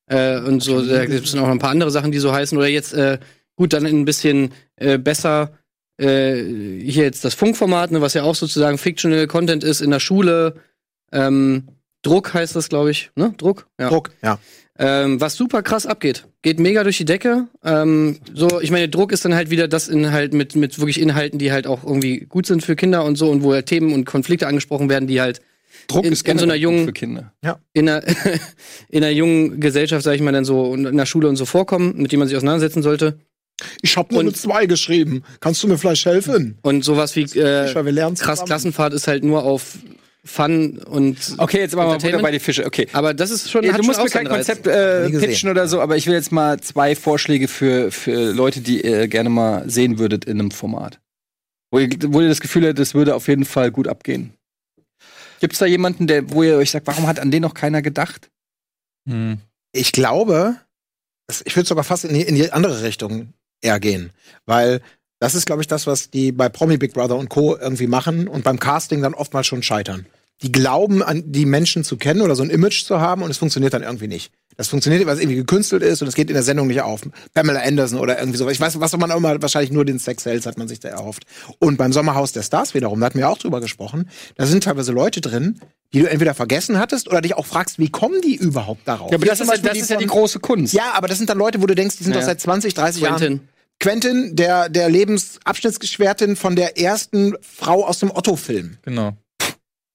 äh, und so da gibt es noch ein paar andere Sachen, die so heißen oder jetzt äh, gut dann ein bisschen äh, besser äh, hier jetzt das Funkformat, ne, was ja auch sozusagen fictional Content ist in der Schule. Ähm, Druck heißt das, glaube ich, ne? Druck, ja. Druck, ja. Ähm, was super krass abgeht. Geht mega durch die Decke. Ähm, so, ich meine, Druck ist dann halt wieder das Inhalt mit, mit wirklich Inhalten, die halt auch irgendwie gut sind für Kinder und so und wo halt Themen und Konflikte angesprochen werden, die halt Druck in- ist in so einer jungen- für Kinder. in einer, [LAUGHS] in einer jungen Gesellschaft, sag ich mal, dann so in der Schule und so vorkommen, mit denen man sich auseinandersetzen sollte. Ich habe nur Und- eine 2 geschrieben. Kannst du mir vielleicht helfen? Und sowas wie äh, lernen krass zusammen. Klassenfahrt ist halt nur auf Fun und Okay, jetzt machen wir mal Butter bei die Fische. Okay. aber das ist schon Ja, du schon musst mir kein. Konzept äh, pitchen oder so, aber ich will jetzt mal zwei Vorschläge für, für Leute, die ihr gerne mal sehen würdet in einem Format. Wo ihr, wo ihr das Gefühl habt, das würde auf jeden Fall gut abgehen. Gibt's da jemanden, der, wo ihr euch sagt, warum hat an den noch keiner gedacht? Hm. Ich glaube, es- ich würde sogar fast in die, in die andere Richtung eher gehen. Weil das ist, glaube ich, das, was die bei Promi Big Brother und Co. irgendwie machen und beim Casting dann oftmals schon scheitern. Die glauben, an die Menschen zu kennen oder so ein Image zu haben und es funktioniert dann irgendwie nicht. Das funktioniert, weil es irgendwie gekünstelt ist und es geht in der Sendung nicht auf. Pamela Anderson oder irgendwie sowas. Ich weiß, was man auch immer, wahrscheinlich nur den Sex Sales hat man sich da erhofft. Und beim Sommerhaus der Stars wiederum, da hatten wir auch drüber gesprochen, da sind teilweise Leute drin, die du entweder vergessen hattest oder dich auch fragst, wie kommen die überhaupt darauf? Ja, aber das, zum ist, ja- das die ist ja die große Kunst. ja, aber das sind dann Leute, wo du denkst, die sind Ja. doch seit 20, 30 Jahren. Quentin. Der, der Lebensabschnittsgeschwertin von der ersten Frau aus dem Otto-Film. Genau.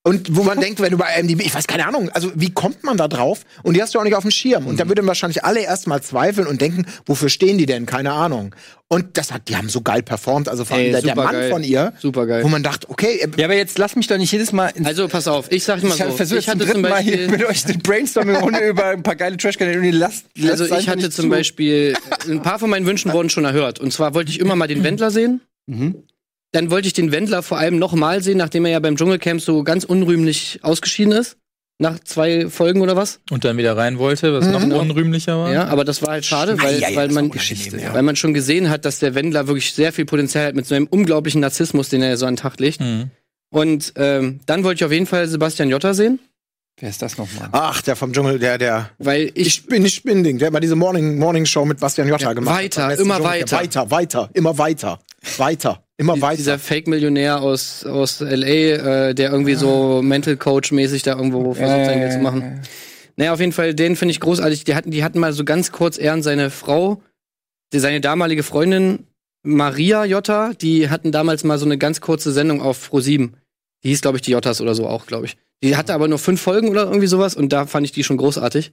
Und wo man denkt, wenn du bei IMDb, ich weiß keine Ahnung, also wie kommt man da drauf? Und die hast du auch nicht auf dem Schirm. Und da würden wahrscheinlich alle erstmal zweifeln und denken, wofür stehen die denn? Keine Ahnung. Und das hat, die haben so geil performt, also vor allem Ey, der, der Mann geil. von ihr, Super geil. wo man dachte, okay, äh, Ja, aber jetzt lass mich doch nicht jedes Mal ins Also pass auf, ich sag mal ich so. versuche ich jetzt zum hatte dritten zum Mal hier mit euch eine Brainstorming-Runde [LAUGHS] über ein paar geile Trash-Kanäle und lasst, lasst also ich hatte zum zu. Beispiel, ein paar von meinen Wünschen wurden schon erhört. Und zwar wollte ich immer mal den Wendler sehen. Mhm. Dann wollte ich den Wendler vor allem noch mal sehen, nachdem er ja beim Dschungelcamp so ganz unrühmlich ausgeschieden ist. Nach zwei Folgen oder was? Und dann wieder rein wollte, was noch unrühmlicher war. Ja, aber das war halt schade, weil, Ja, ja, weil, man, ja. weil man schon gesehen hat, dass der Wendler wirklich sehr viel Potenzial hat mit so einem unglaublichen Narzissmus, den er so an den Tag legt. Mhm. Und ähm, dann wollte ich auf jeden Fall Sebastian Jotta sehen, Wer ist das nochmal? ach, der vom Dschungel, der, der, weil ich ich bin nicht Spinding, der hat mal diese Morning, Morning Show mit Bastian Jotta gemacht. weiter, immer weiter. Weiter, weiter, immer weiter, weiter, immer weiter. dieser Fake-Millionär aus, aus L.A., äh, der irgendwie so Mental Coach-mäßig da irgendwo versucht, sein Geld zu machen. Naja, auf jeden Fall, den finde ich großartig. Die hatten, die hatten mal so ganz kurz Ehren seine Frau, die, seine damalige Freundin Maria Jotta, die hatten damals mal so eine ganz kurze Sendung auf Pro7. Die hieß, glaube ich, die Jottas oder so auch, glaube ich. Die hatte aber nur fünf Folgen oder irgendwie sowas und da fand ich die schon großartig.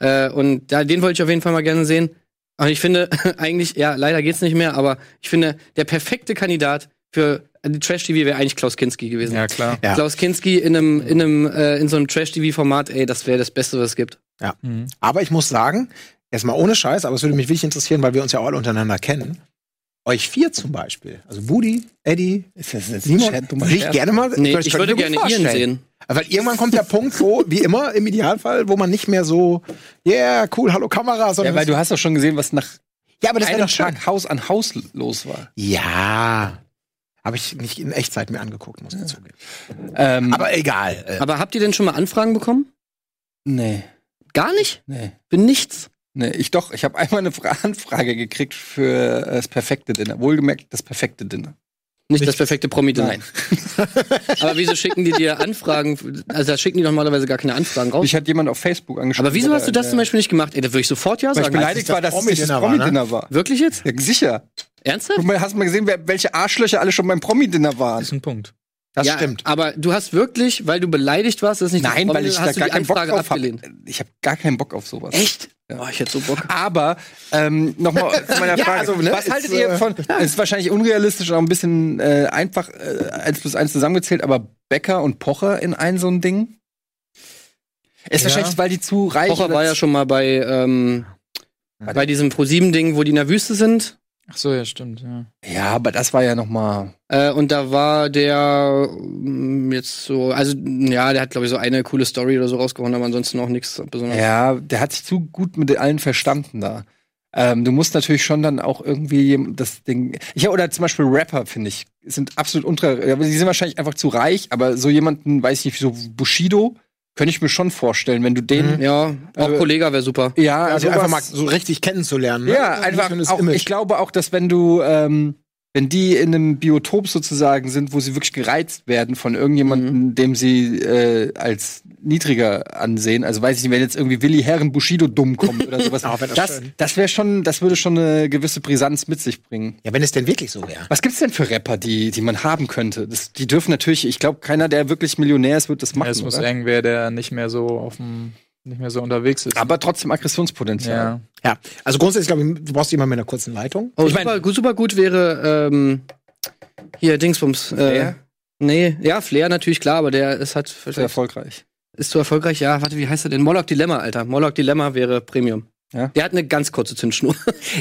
Äh, und da, den wollte ich auf jeden Fall mal gerne sehen. Und ich finde [LAUGHS] eigentlich, ja, leider geht's nicht mehr, aber ich finde, der perfekte Kandidat für die Trash-TV wäre eigentlich Klaus Kinski gewesen. Ja, klar. Ja. Klaus Kinski in einem, in einem, äh, in so einem Trash-TV-Format, ey, das wäre das Beste, was es gibt. Mhm. Aber ich muss sagen, erstmal ohne Scheiß, aber es würde mich wirklich interessieren, weil wir uns ja auch alle untereinander kennen. Euch vier zum Beispiel, also Woody, Eddie, Ist das jetzt Simon, würde ich gerne mal. Nee, ich könnte würde gerne Ian vorstellen. sehen. Weil irgendwann kommt der Punkt, wo, wie immer im Idealfall, wo man nicht mehr so, yeah, cool, hallo Kamera, Ja, sondern. weil du hast doch schon gesehen, was nach ja aber das einem doch schön. Tag Haus an Haus los war. Ja. Habe ich nicht in Echtzeit mir angeguckt, muss ich zugeben. Ähm, Aber egal. Äh, Aber habt ihr denn schon mal Anfragen bekommen? nee, Gar nicht? nee. Für nichts? Nee, ich doch. Ich habe einmal eine Fra Anfrage gekriegt für äh, das perfekte Dinner. Wohlgemerkt, das perfekte Dinner. Nicht das perfekte promi Nein. [LAUGHS] Aber wieso schicken die dir Anfragen? Also da schicken die normalerweise gar keine Anfragen raus. Mich hat jemand auf Facebook angeschrieben. Aber wieso hast du das zum Beispiel nicht gemacht? Ey, da würde ich sofort ja Weil ich sagen. beleidigt war, dass es nicht das Promi-Dinner war, ne? Promi-Dinner war. Wirklich jetzt? Ja, sicher. Ernsthaft? Mal, hast du mal gesehen, wer, welche Arschlöcher alle schon beim Promi-Dinner waren? Das ist ein Punkt. Das ja, stimmt. Aber du hast wirklich, weil du beleidigt warst, das ist nicht Nein, das weil ich da gar keinen Bock drauf habe. Ich habe gar keinen Bock auf sowas. Echt? Ja. Oh, ich hätte so Bock. Aber ähm, nochmal [LAUGHS] zu meiner Ja, Frage. also, ne, Was ist, haltet ihr äh, von, ist wahrscheinlich unrealistisch und auch ein bisschen äh, einfach äh, eins plus eins zusammengezählt, aber Becker und Pocher in ein so ein Ding? Ist Ja. wahrscheinlich, weil die zu reich Pocher war ja schon mal bei, ähm, bei diesem Pro-7-Ding, wo die in der Wüste sind. Ach so, ja, stimmt, ja. Ja, aber das war ja noch mal Äh, und da war der mm, jetzt so, also ja, der hat glaube ich so eine coole Story oder so rausgehauen, aber ansonsten auch nichts besonders. Ja, der hat sich zu gut mit allen verstanden da. Ähm, du musst natürlich schon dann auch irgendwie das Ding. Ich oder zum Beispiel Rapper finde ich sind absolut unter. Ja, die sind wahrscheinlich einfach zu reich, aber so jemanden, weiß ich nicht, so Bushido könnte ich mir schon vorstellen, wenn du den. Mhm. Ja, auch Äh, Kollega wäre super. Ja, Also einfach mal so richtig kennenzulernen. Ne? Ja, einfach. Auch, ich glaube auch, dass wenn du, ähm, wenn die in einem Biotop sozusagen sind, wo sie wirklich gereizt werden von irgendjemandem, dem sie äh, als niedriger ansehen, also weiß ich nicht, wenn jetzt irgendwie Willi Herren Bushido dumm kommt oder sowas, [LAUGHS] Oh, wär das das, das wäre schon, das würde schon eine gewisse Brisanz mit sich bringen. ja, wenn es denn wirklich so wäre. Was gibt's denn für Rapper, die, die man haben könnte? Das, die dürfen natürlich, ich glaube, keiner, der wirklich Millionär ist, wird das Ja, machen. es muss oder? irgendwer, der nicht mehr so auf dem, nicht mehr so unterwegs ist. Aber trotzdem Aggressionspotenzial. ja. Ja, also grundsätzlich glaube ich, du brauchst jemanden mit einer kurzen Leitung. Oh, Ich mein- super, gut, super gut wäre ähm, hier Dingsbums. Äh, Flair? Nee, ja, Flair natürlich klar, aber der ist halt Sehr erfolgreich. ist zu erfolgreich. Ja, warte, wie heißt er denn? Moloch Dilemma, Alter. Moloch Dilemma wäre Premium. Ja. Der hat eine ganz kurze Zündschnur.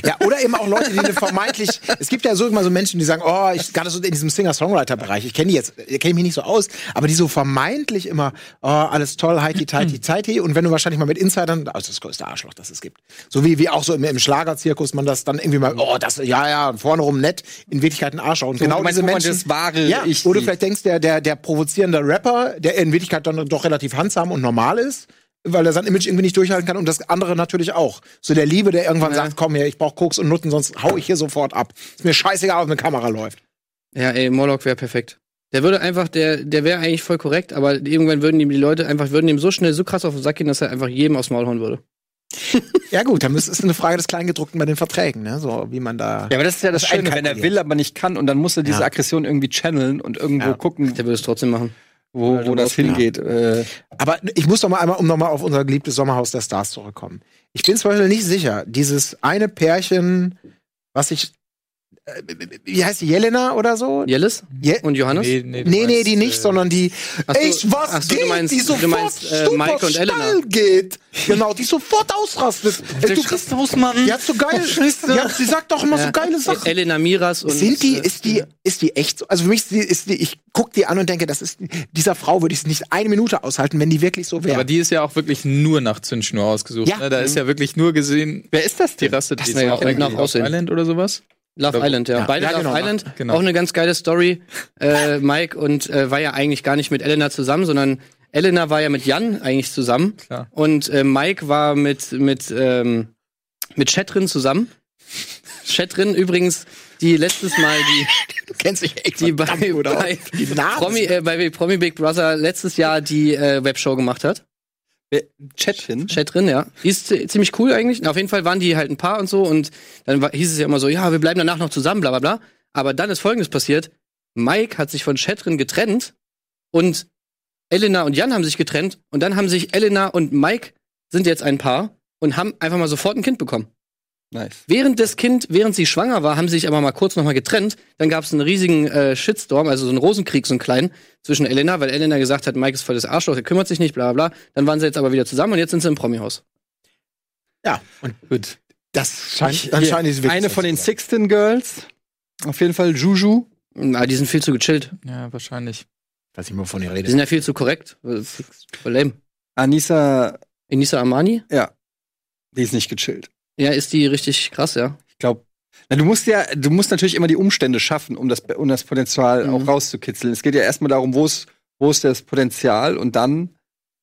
Ja, oder eben auch Leute, die eine vermeintlich. Es gibt ja so immer so Menschen, die sagen, oh, ich gerade so in diesem Singer-Songwriter-Bereich, ich kenne die jetzt, kenne ich mich nicht so aus, aber die so vermeintlich immer, oh, alles toll, heiti, tighti, tighti. Und wenn du wahrscheinlich mal mit Insidern, also das größte Arschloch, das es gibt. So wie, wie auch so im, im Schlagerzirkus man das dann irgendwie mal, oh, das, ja, ja, vorne rum nett, in Wirklichkeit ein Arschloch. Und genau du meinst, diese Menschen. das wahre ja, Ich wo du vielleicht denkst, der, der, der provozierende Rapper, der in Wirklichkeit dann doch relativ handsam und normal ist, weil er sein Image irgendwie nicht durchhalten kann und das andere natürlich auch. So der Liebe, der irgendwann sagt, komm her, ich brauch Koks und Nutten, sonst hau ich hier sofort ab. Ist mir scheißegal, ob eine Kamera läuft. ja, ey, Moloch wäre perfekt. Der würde einfach, der, der wäre eigentlich voll korrekt, aber irgendwann würden ihm die Leute einfach, würden ihm so schnell, so krass auf den Sack gehen, dass er einfach jedem aufs Maul hauen würde. [LAUGHS] Ja gut, dann ist es eine Frage des Kleingedruckten bei den Verträgen, ne? So wie man da. Ja, aber das ist ja das Das Schöne, wenn er will, aber nicht kann und dann muss er diese Ja. Aggression irgendwie channeln und irgendwo Ja. gucken, Der würde es trotzdem machen. Wo, wo das hingeht. Äh, Aber ich muss doch mal einmal, um nochmal auf unser geliebtes Sommerhaus der Stars zurückkommen. Ich bin zum Beispiel nicht sicher, dieses eine Pärchen, was ich, wie heißt die, Jelena oder so? Jellis Je und Johannes? Nee, nee, Nee, du nee, meinst, die nicht, äh, sondern die, Ach so, echt, was ach so, du geht, meinst- die du sofort meinst, äh, Mike und Elena. geht. Genau, die sofort ausrastet. [LAUGHS] Ey, du, Christusmann. die hat so geil, [LAUGHS] ja, sie sagt doch immer so geile Sachen. Elena Miras und. Sind die, äh, ist die, ist die echt so? Also für mich ist die, ist die ich guck die an und denke, das ist, dieser Frau würde ich es nicht eine Minute aushalten, wenn die wirklich so wäre. Aber die ist ja auch wirklich nur nach Zündschnur ausgesucht. Ja. Ne? Da ist ja wirklich nur gesehen, Wer ist das die denn? rastet Das die ja auch direkt nach Aussehen. Island oder sowas. Love Ja, Island, ja. ja. Beide Ja, Love genau, Island. genau. Auch eine ganz geile Story. Äh, Mike und äh, war ja eigentlich gar nicht mit Elena zusammen, sondern Elena war ja mit Jan eigentlich zusammen. Klar. Und äh, Mike war mit, mit, ähm, mit Chatrin zusammen. Chatrin übrigens, die letztes Mal die, [LAUGHS] du kennst dich echt die bei, aus. bei, Die Promi, äh, bei Promi Big Brother letztes Jahr die äh, Webshow gemacht hat. Wer- Chatchen? Chatrin, ja. Die ist zi- ziemlich cool eigentlich. Na, Auf jeden Fall waren die halt ein Paar und so und dann war, hieß es ja immer so, ja, wir bleiben danach noch zusammen, bla bla bla. Aber dann ist folgendes passiert. Mike hat sich von Chatrin getrennt und Elena und Jan haben sich getrennt und dann haben sich Elena und Mike sind jetzt ein Paar und haben einfach mal sofort ein Kind bekommen. Nice. Während das Kind, während sie schwanger war, haben sie sich aber mal kurz noch mal getrennt. Dann gab es einen riesigen äh, Shitstorm, also so einen Rosenkrieg, so einen kleinen, zwischen Elena, weil Elena gesagt hat, Mike ist voll das Arschloch, der kümmert sich nicht, bla bla bla. Dann waren sie jetzt aber wieder zusammen und jetzt sind sie im Promi-Haus. Ja, und Gut. das scheint, Ich- dann scheint diese eine von den Sixten Girls. Auf jeden Fall Juju. Na, die sind viel zu gechillt. Ja, wahrscheinlich. Weiß ich mal von ihr Die rede. sind ja viel zu korrekt. Voll lame. Anissa, Enisa Armani? die ist nicht gechillt. Ja, ist die richtig krass, ja. Ich glaube, du musst ja, du musst natürlich immer die Umstände schaffen, um das, um das Potenzial Mhm. auch rauszukitzeln. Es geht ja erstmal darum, wo ist, wo ist das Potenzial und dann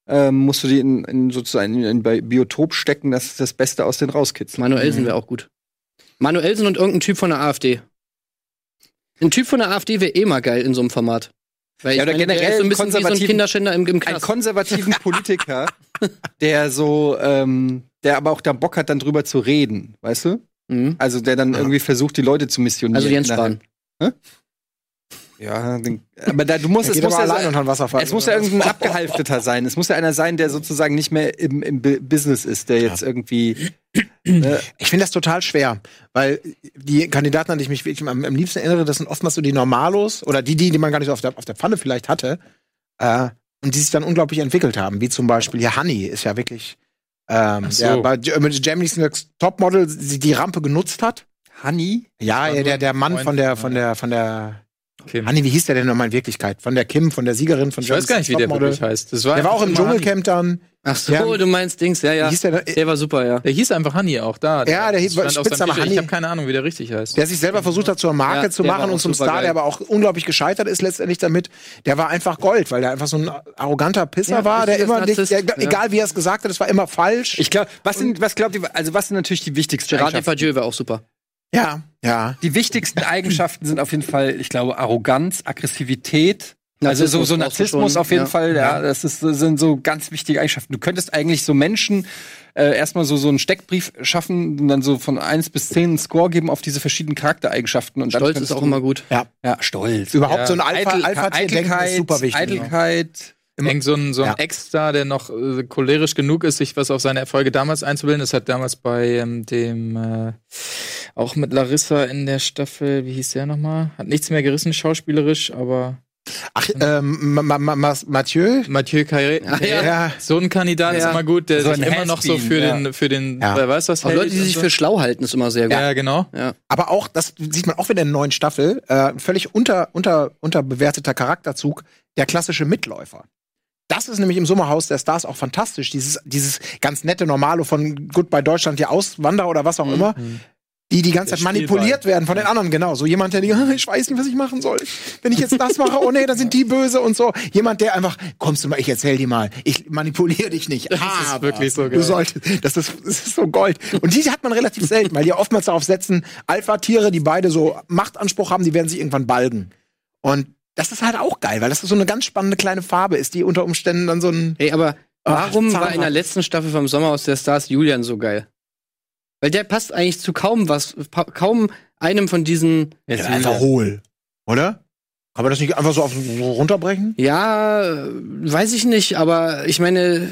ähm, musst du die in, in sozusagen in ein Bi- Biotop stecken, dass das Beste aus denen rauskitzeln. Manuelsen wäre auch gut. Manuelsen und irgendein Typ von der AfD. Ein Typ von der AfD wäre eh mal geil in so einem Format. Weil Ja, oder meine, generell so ein bisschen wie so ein Kinderschänder im, im Einen Knast. konservativen [LAUGHS] Politiker, der so, ähm, der aber auch da Bock hat, dann drüber zu reden, weißt du? Mhm. Also der dann irgendwie versucht, die Leute zu missionieren. Also Jens. Spahn. Ja, den, aber da, du musst, es muss ja, allein unter den Wasserfall. es muss ja irgendein [LAUGHS] abgehalfteter sein. Es muss ja einer sein, der sozusagen nicht mehr im, im Bu- Business ist, der jetzt irgendwie. [CLEARS THROAT] Ne, Ich finde das total schwer, weil die Kandidaten, an die ich mich wirklich am, am liebsten erinnere, das sind oftmals so die Normalos oder die, die, die man gar nicht so auf der, auf der Pfanne vielleicht hatte äh, und die sich dann unglaublich entwickelt haben, wie zum Beispiel hier Honey ist ja wirklich ähm, so. der bei Germany's Next Topmodel die, Rampe genutzt hat Honey? Ja, ja der, der Mann von der, von der, von der Kim. Anni, wie hieß der denn nochmal in Wirklichkeit? Von der Kim, von der Siegerin von Ich weiß gar nicht, wie der wirklich heißt. Das war der war auch im Dschungelcamp dann. Ach so, der, du meinst Dings, ja, ja. Hieß der, der war super, ja. Der hieß einfach Honey auch da. Ja, der hieß Spitzname Honey. Ich habe keine Ahnung, wie der richtig heißt. Der sich selber versucht hat, zur Marke ja, zu machen und zum Star, geil. der aber auch unglaublich gescheitert ist letztendlich damit. Der war einfach Gold, weil der einfach so ein arroganter Pisser ja, war, der immer nicht, der, egal wie er es gesagt hat, es war immer falsch. Ich glaube, was sind, was glaubt ihr, also was sind natürlich die wichtigsten Gerard Depardieu war auch super. Ja, ja. Die wichtigsten Eigenschaften sind auf jeden Fall, ich glaube, Arroganz, Aggressivität. Also so, so Narzissmus auf jeden ja. Fall, ja, das ist, sind so ganz wichtige Eigenschaften. Du könntest eigentlich so Menschen äh, erstmal so so einen Steckbrief schaffen und dann so von eins bis zehn einen Score geben auf diese verschiedenen Charaktereigenschaften. Und Stolz ist auch immer gut. Ja, ja, Stolz. Überhaupt ja. so ein Alpha, Eitel, Alpha Eitelkeit, ist super wichtig. Eitelkeit. Irgend so ein, so ein ja. Ex da, der noch äh, cholerisch genug ist, sich was auf seine Erfolge damals einzubilden. Das hat damals bei ähm, dem, äh, auch mit Larissa in der Staffel, wie hieß der nochmal? Hat nichts mehr gerissen schauspielerisch, aber Ach, ähm, ma, ma, ma, Mathieu? Mathieu Carré. Ja. ja. So ein Kandidat ja. ist immer gut, der so sich immer noch so für ja. den, für den, ja. wer weiß was hält. Leute, die sich so. für schlau halten, ist immer sehr gut. Ja, genau. Ja. Aber auch, das sieht man auch wieder in der neuen Staffel, äh, völlig unter, unter, unterbewerteter Charakterzug, der klassische Mitläufer. Das ist nämlich im Sommerhaus der Stars auch fantastisch. Dieses, dieses ganz nette Normalo von Goodbye Deutschland, die Auswanderer oder was auch mhm. immer, die die ganze der Zeit manipuliert werden von den anderen. Genau, so jemand, der, die, ich weiß nicht, was ich machen soll. Wenn ich jetzt das mache, oh nee, dann sind die böse und so. Jemand, der einfach, kommst du mal, ich erzähl dir mal, ich manipuliere dich nicht. [LAUGHS] Das ah, ist wirklich so geil. Du solltest, das ist, das ist so Gold. Und die hat man relativ selten, weil die oftmals darauf setzen, Alpha-Tiere, die beide so Machtanspruch haben, die werden sich irgendwann balgen. Und das ist halt auch geil, weil das so eine ganz spannende kleine Farbe ist, die unter Umständen dann so ein. Hey, aber warum Ach, war in der letzten Staffel vom Sommer aus der Stars Julian so geil? Weil der passt eigentlich zu kaum was, kaum einem von diesen. Ja, der einfach hohl, oder? Kann man das nicht einfach so, auf, so runterbrechen? Ja, weiß ich nicht, aber ich meine,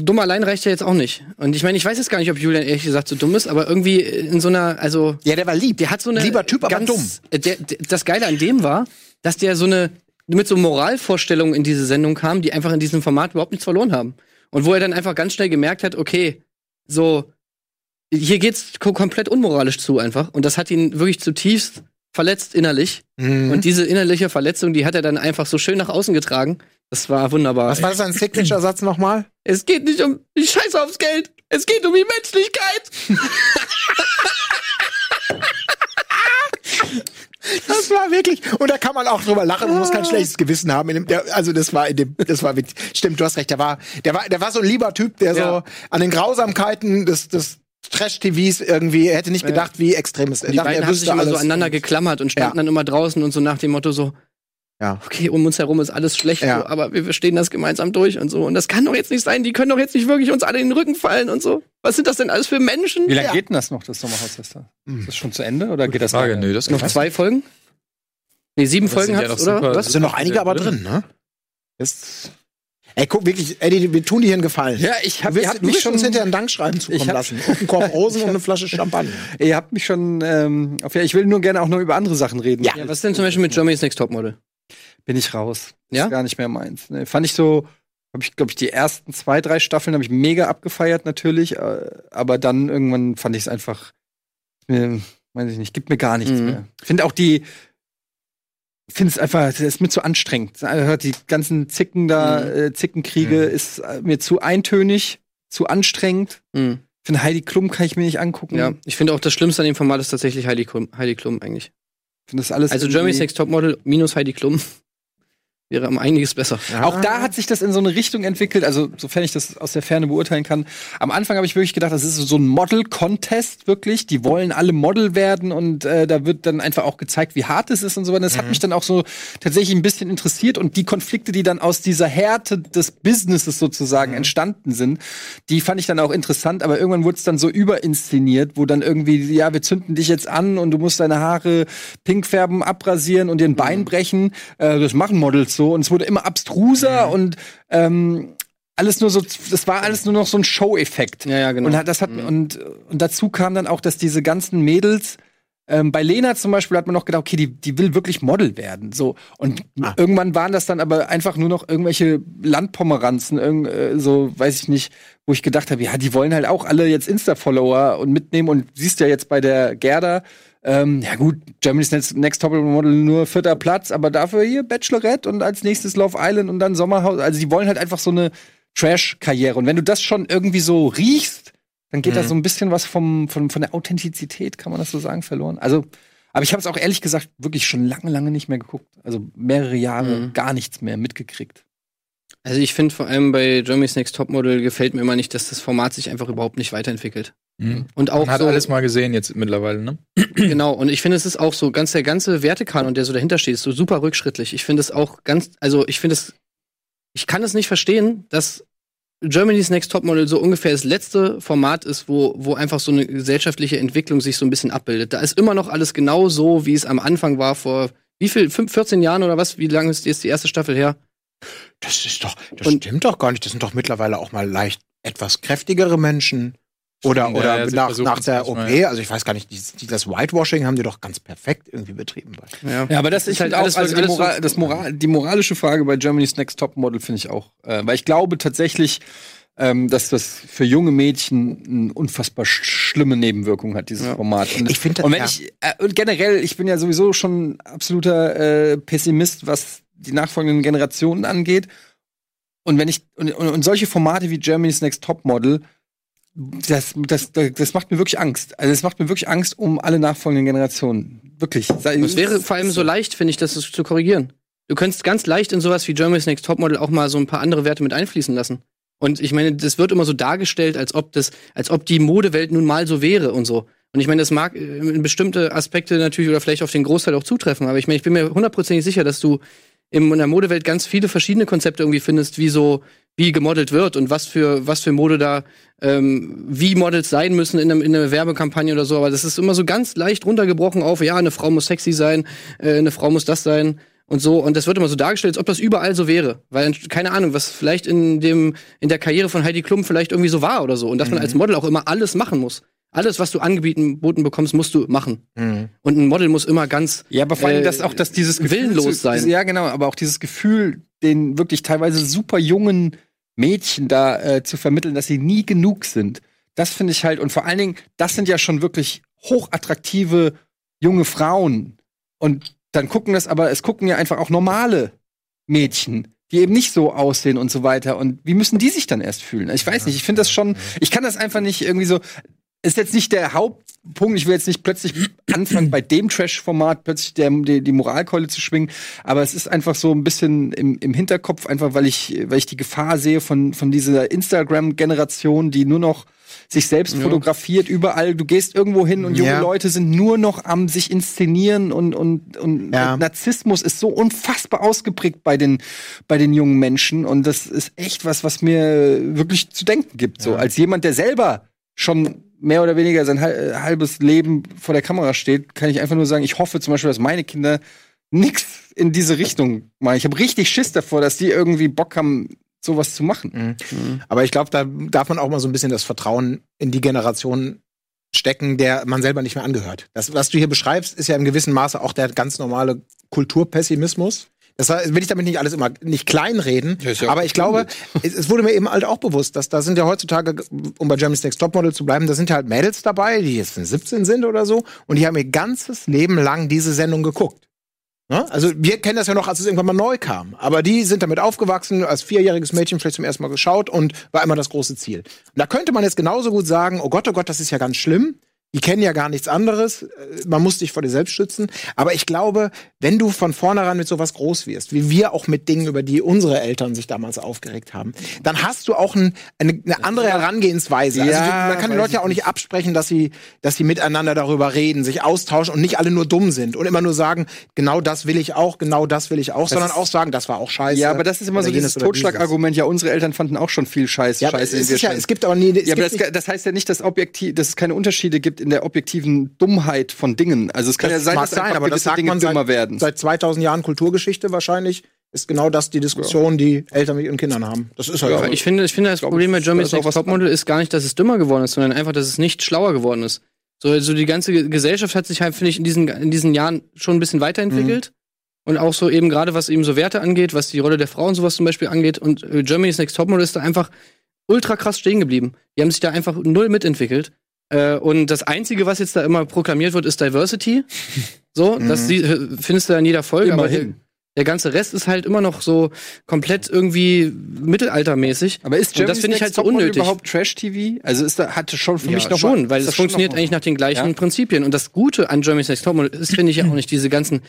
dumm allein reicht ja jetzt auch nicht. Und ich meine, ich weiß jetzt gar nicht, ob Julian ehrlich gesagt so dumm ist, aber irgendwie in so einer, also. Ja, der war lieb. Der hat so eine. Lieber Typ, ganz, aber dumm. Der, der, das Geile an dem war, dass der so eine, mit so Moralvorstellungen in diese Sendung kam, die einfach in diesem Format überhaupt nichts verloren haben. Und wo er dann einfach ganz schnell gemerkt hat, okay, so, hier geht's komplett unmoralisch zu einfach. Und das hat ihn wirklich zutiefst verletzt innerlich. Mhm. Und diese innerliche Verletzung, die hat er dann einfach so schön nach außen getragen. Das war wunderbar. Was war sein Signature-Satz nochmal? Es geht nicht um die Scheiße aufs Geld. Es geht um die Menschlichkeit. Das war wirklich, und da kann man auch drüber lachen, man muss kein schlechtes Gewissen haben. Dem, der, also das war in dem, das war wirklich, stimmt, du hast recht, der war, der war, der war so ein lieber Typ, der ja. so an den Grausamkeiten des, des Trash-TVs irgendwie, er hätte nicht gedacht, wie extrem es ist. Die dachte, beiden haben sich immer so aneinander geklammert und standen ja. dann immer draußen und so nach dem Motto so, ja. okay, um uns herum ist alles schlecht, ja. so, aber wir stehen das gemeinsam durch und so. Und das kann doch jetzt nicht sein, die können doch jetzt nicht wirklich uns alle in den Rücken fallen und so. Was sind das denn alles für Menschen? Wie lange ja. geht denn das noch, das Sommerhaus? Ist das schon zu Ende oder geht das Frage, nö, das noch zwei Folgen? Nee, sieben Folgen hat's, oder? Was? Es sind noch einige aber drin, ne? Ist Ey, guck wirklich, Eddie, wir tun dir hier einen Gefallen. Ja, ich hab, du willst, mich schon hinterher einen Dankschreiben zukommen hab, lassen. Und einen Korb [LAUGHS] Rosen und eine Flasche Champagner. Ihr habt mich schon, ähm, auf, ja, ich will nur gerne auch noch über andere Sachen reden. Ja. ja was ist denn zum Beispiel mit Germany's Next Topmodel? Bin ich raus. Ja? Ist gar nicht mehr meins. Ne, fand ich so, habe ich, glaube ich, die ersten zwei, drei Staffeln habe ich mega abgefeiert natürlich, äh, aber dann irgendwann fand ich es einfach, äh, weiß ich nicht, gibt mir gar nichts mhm. mehr. Finde auch die, finde es einfach, das ist mir zu anstrengend. Die ganzen Zicken da, mhm. äh, Zickenkriege mhm. ist äh, mir zu eintönig, zu anstrengend. Mhm. Ich finde, Heidi Klum kann ich mir nicht angucken. Ja, ich finde auch das Schlimmste an dem Format ist tatsächlich Heidi Klum, Heidi Klum eigentlich. Ich finde das alles. Also Germany's Next Topmodel minus Heidi Klum wäre um einiges besser. Ja. Auch da hat sich das in so eine Richtung entwickelt, also sofern ich das aus der Ferne beurteilen kann. Am Anfang habe ich wirklich gedacht, das ist so ein Model-Contest wirklich. Die wollen alle Model werden und äh, da wird dann einfach auch gezeigt, wie hart es ist und so weiter. Das mhm. hat mich dann auch so tatsächlich ein bisschen interessiert und die Konflikte, die dann aus dieser Härte des Businesses sozusagen mhm. entstanden sind, die fand ich dann auch interessant, aber irgendwann wurde es dann so überinszeniert, wo dann irgendwie, ja, wir zünden dich jetzt an und du musst deine Haare pink färben, abrasieren und dir ein Bein mhm. brechen. Äh, das machen Models so und es wurde immer abstruser mhm. und ähm, alles nur so, das war alles nur noch so ein Show-Effekt. Ja, ja, genau. Und das hat, mhm. und, und dazu kam dann auch, dass diese ganzen Mädels, ähm, bei Lena zum Beispiel hat man noch gedacht, okay, die, die will wirklich Model werden. So. Und ah. irgendwann waren das dann aber einfach nur noch irgendwelche Landpomeranzen, irgend, äh, so, weiß ich nicht, wo ich gedacht habe, ja, die wollen halt auch alle jetzt Insta-Follower und mitnehmen und siehst ja jetzt bei der Gerda, ähm, ja gut, Germany's Next, Next Top Model nur vierter Platz, aber dafür hier Bachelorette und als nächstes Love Island und dann Sommerhaus. Also die wollen halt einfach so eine Trash-Karriere. Und wenn du das schon irgendwie so riechst, dann geht mhm. da so ein bisschen was vom, vom, von der Authentizität, kann man das so sagen, verloren. Also, aber ich habe es auch ehrlich gesagt wirklich schon lange, lange nicht mehr geguckt. Also mehrere Jahre mhm. gar nichts mehr mitgekriegt. Also ich finde vor allem bei Germany's Next Topmodel gefällt mir immer nicht, dass das Format sich einfach überhaupt nicht weiterentwickelt. Mhm. Und auch Man hat so, alles mal gesehen jetzt mittlerweile, ne? [CLEARS THROAT] Genau, und ich finde, es ist auch so, ganz der ganze Wertekanon, der so dahinter steht, ist so super rückschrittlich. Ich finde es auch ganz, also ich finde es, ich kann es nicht verstehen, dass Germany's Next Topmodel so ungefähr das letzte Format ist, wo, wo einfach so eine gesellschaftliche Entwicklung sich so ein bisschen abbildet. Da ist immer noch alles genau so, wie es am Anfang war, vor wie viel, 5, 14 Jahren oder was? Wie lange ist jetzt die erste Staffel her? Das ist doch, das und, stimmt doch gar nicht. Das sind doch mittlerweile auch mal leicht etwas kräftigere Menschen. Oder, oder ja, nach, nach der OP, also ich weiß gar nicht, die, die, das Whitewashing haben die doch ganz perfekt irgendwie betrieben. Ja, ja aber das ist halt auch, alles, also die, Moral, das Moral, die moralische Frage bei Germany's Next Top Model finde ich auch, äh, weil ich glaube tatsächlich, ähm, dass das für junge Mädchen eine unfassbar schlimme Nebenwirkung hat, dieses ja. Format. Und, ich finde und wenn ja. ich äh, und generell, ich bin ja sowieso schon absoluter äh, Pessimist, was die nachfolgenden Generationen angeht. Und wenn ich und, und solche Formate wie Germany's Next Top Model das, das, das macht mir wirklich Angst. Also es macht mir wirklich Angst um alle nachfolgenden Generationen. Wirklich. Es wäre vor allem so leicht, finde ich, das zu korrigieren. Du könntest ganz leicht in sowas wie Germany's Next Topmodel auch mal so ein paar andere Werte mit einfließen lassen. Und ich meine, das wird immer so dargestellt, als ob das, als ob die Modewelt nun mal so wäre und so. Und ich meine, das mag in bestimmte Aspekte natürlich oder vielleicht auf den Großteil auch zutreffen, aber ich meine, ich bin mir hundertprozentig sicher, dass du in der Modewelt ganz viele verschiedene Konzepte irgendwie findest, wie so, wie gemodelt wird und was für, was für Mode da, ähm, wie Models sein müssen in, einem, in einer Werbekampagne oder so. Aber das ist immer so ganz leicht runtergebrochen auf, ja, eine Frau muss sexy sein, äh, eine Frau muss das sein und so. Und das wird immer so dargestellt, als ob das überall so wäre. Weil, keine Ahnung, was vielleicht in dem, in der Karriere von Heidi Klum vielleicht irgendwie so war oder so. Und dass mhm. man als Model auch immer alles machen muss. Alles, was du angeboten bekommst, musst du machen. Mhm. Und ein Model muss immer ganz ja, aber vor allem äh, das auch, dass dieses Gefühl willenlos sein. Ja, genau, aber auch dieses Gefühl, den wirklich teilweise super jungen Mädchen da äh, zu vermitteln, dass sie nie genug sind. Das finde ich halt und vor allen Dingen, das sind ja schon wirklich hochattraktive junge Frauen und dann gucken das aber, es gucken ja einfach auch normale Mädchen die eben nicht so aussehen und so weiter. Und wie müssen die sich dann erst fühlen? Ich weiß nicht, ich finde das schon, ich kann das einfach nicht irgendwie so, ist jetzt nicht der Hauptpunkt. Ich will jetzt nicht plötzlich anfangen, bei dem Trash-Format plötzlich der, die, die Moralkeule zu schwingen. Aber es ist einfach so ein bisschen im, im Hinterkopf, einfach weil ich, weil ich die Gefahr sehe von, von dieser Instagram-Generation, die nur noch sich selbst ja. fotografiert überall. Du gehst irgendwo hin und junge ja. Leute sind nur noch am sich inszenieren und und und ja. Narzissmus ist so unfassbar ausgeprägt bei den bei den jungen Menschen und das ist echt was, was mir wirklich zu denken gibt. So als jemand, der selber schon mehr oder weniger sein äh, halbes Leben vor der Kamera steht, kann ich einfach nur sagen, ich hoffe zum Beispiel, dass meine Kinder nichts in diese Richtung machen. Ich habe richtig Schiss davor, dass die irgendwie Bock haben, sowas zu machen. Mhm. Aber ich glaube, da darf man auch mal so ein bisschen das Vertrauen in die Generation stecken, der man selber nicht mehr angehört. Das, was du hier beschreibst, ist ja im gewissen Maße auch der ganz normale Kulturpessimismus. Das will ich damit nicht alles immer nicht kleinreden, ja aber ich glaube, [LAUGHS] es, es, wurde mir eben halt auch bewusst, dass da sind ja heutzutage, um bei Germany's Next Topmodel zu bleiben, da sind ja halt Mädels dabei, die jetzt 17 sind oder so und die haben ihr ganzes Leben lang diese Sendung geguckt. Ne? Also wir kennen das ja noch, als es irgendwann mal neu kam. Aber die sind damit aufgewachsen, als vierjähriges Mädchen vielleicht zum ersten Mal geschaut und war immer das große Ziel. Und da könnte man jetzt genauso gut sagen, oh Gott, oh Gott, das ist ja ganz schlimm. Die kennen ja gar nichts anderes. Äh, man muss dich vor dir selbst schützen. Aber ich glaube, wenn du von vornherein mit sowas groß wirst, wie wir auch mit Dingen, über die unsere Eltern sich damals aufgeregt haben, dann hast du auch ein, eine, eine, andere Herangehensweise. Also ja, also man kann den Leuten ja auch nicht absprechen, dass sie, dass sie miteinander darüber reden, sich austauschen und nicht alle nur dumm sind und immer nur sagen, genau das will ich auch, genau das will ich auch, das sondern auch sagen, das war auch scheiße. Ja, aber das ist immer so dieses Totschlagargument. Ja, unsere Eltern fanden auch schon viel Scheiß. Ja, Scheiße. Es, ja, es gibt aber nie. Ja, aber das, das heißt ja nicht, dass objektiv, dass es keine Unterschiede gibt in der objektiven Dummheit von Dingen. Also es kann das ja sein, dass sein, aber das sagt Dinge man seit, werden. Seit 2000 Jahren Kulturgeschichte wahrscheinlich ist genau das die Diskussion, die Eltern mit ihren Kindern haben. Das ist halt ja, so. Ich finde, ich finde das Problem bei Germany's Next Topmodel ist gar nicht, dass es dümmer geworden ist, sondern einfach, dass es nicht schlauer geworden ist. So, also die ganze Gesellschaft hat sich halt, finde ich, in diesen, in diesen Jahren schon ein bisschen weiterentwickelt. Mhm. Und auch so eben gerade, was eben so Werte angeht, was die Rolle der Frau und sowas zum Beispiel angeht. Und äh, Germany's Next Topmodel ist da einfach ultra krass stehen geblieben. Die haben sich da einfach null mitentwickelt. Äh, und das Einzige, was jetzt da immer proklamiert wird, ist Diversity. [LAUGHS] So, mhm. das die, findest du in jeder Folge, Immerhin. aber der ganze Rest ist halt immer noch so komplett irgendwie mittelaltermäßig. Aber ist Germany's das finde ich halt so unnötig. überhaupt Trash-TV? Also ist da hatte schon für ja, mich noch schon, mal, weil es funktioniert eigentlich nach den gleichen ja? Prinzipien. Und das Gute an Germany's Next Topmodel ist, finde ich ja auch nicht diese ganzen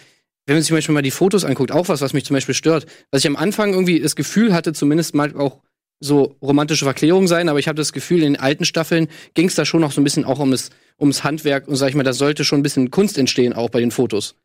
wenn man sich zum Beispiel mal die Fotos anguckt, auch was, was mich zum Beispiel stört. Was ich am Anfang irgendwie das Gefühl hatte, zumindest mal auch so romantische Verklärung sein, aber ich habe das Gefühl, in den alten Staffeln ging es da schon noch so ein bisschen auch ums, ums Handwerk und sag ich mal, da sollte schon ein bisschen Kunst entstehen, auch bei den Fotos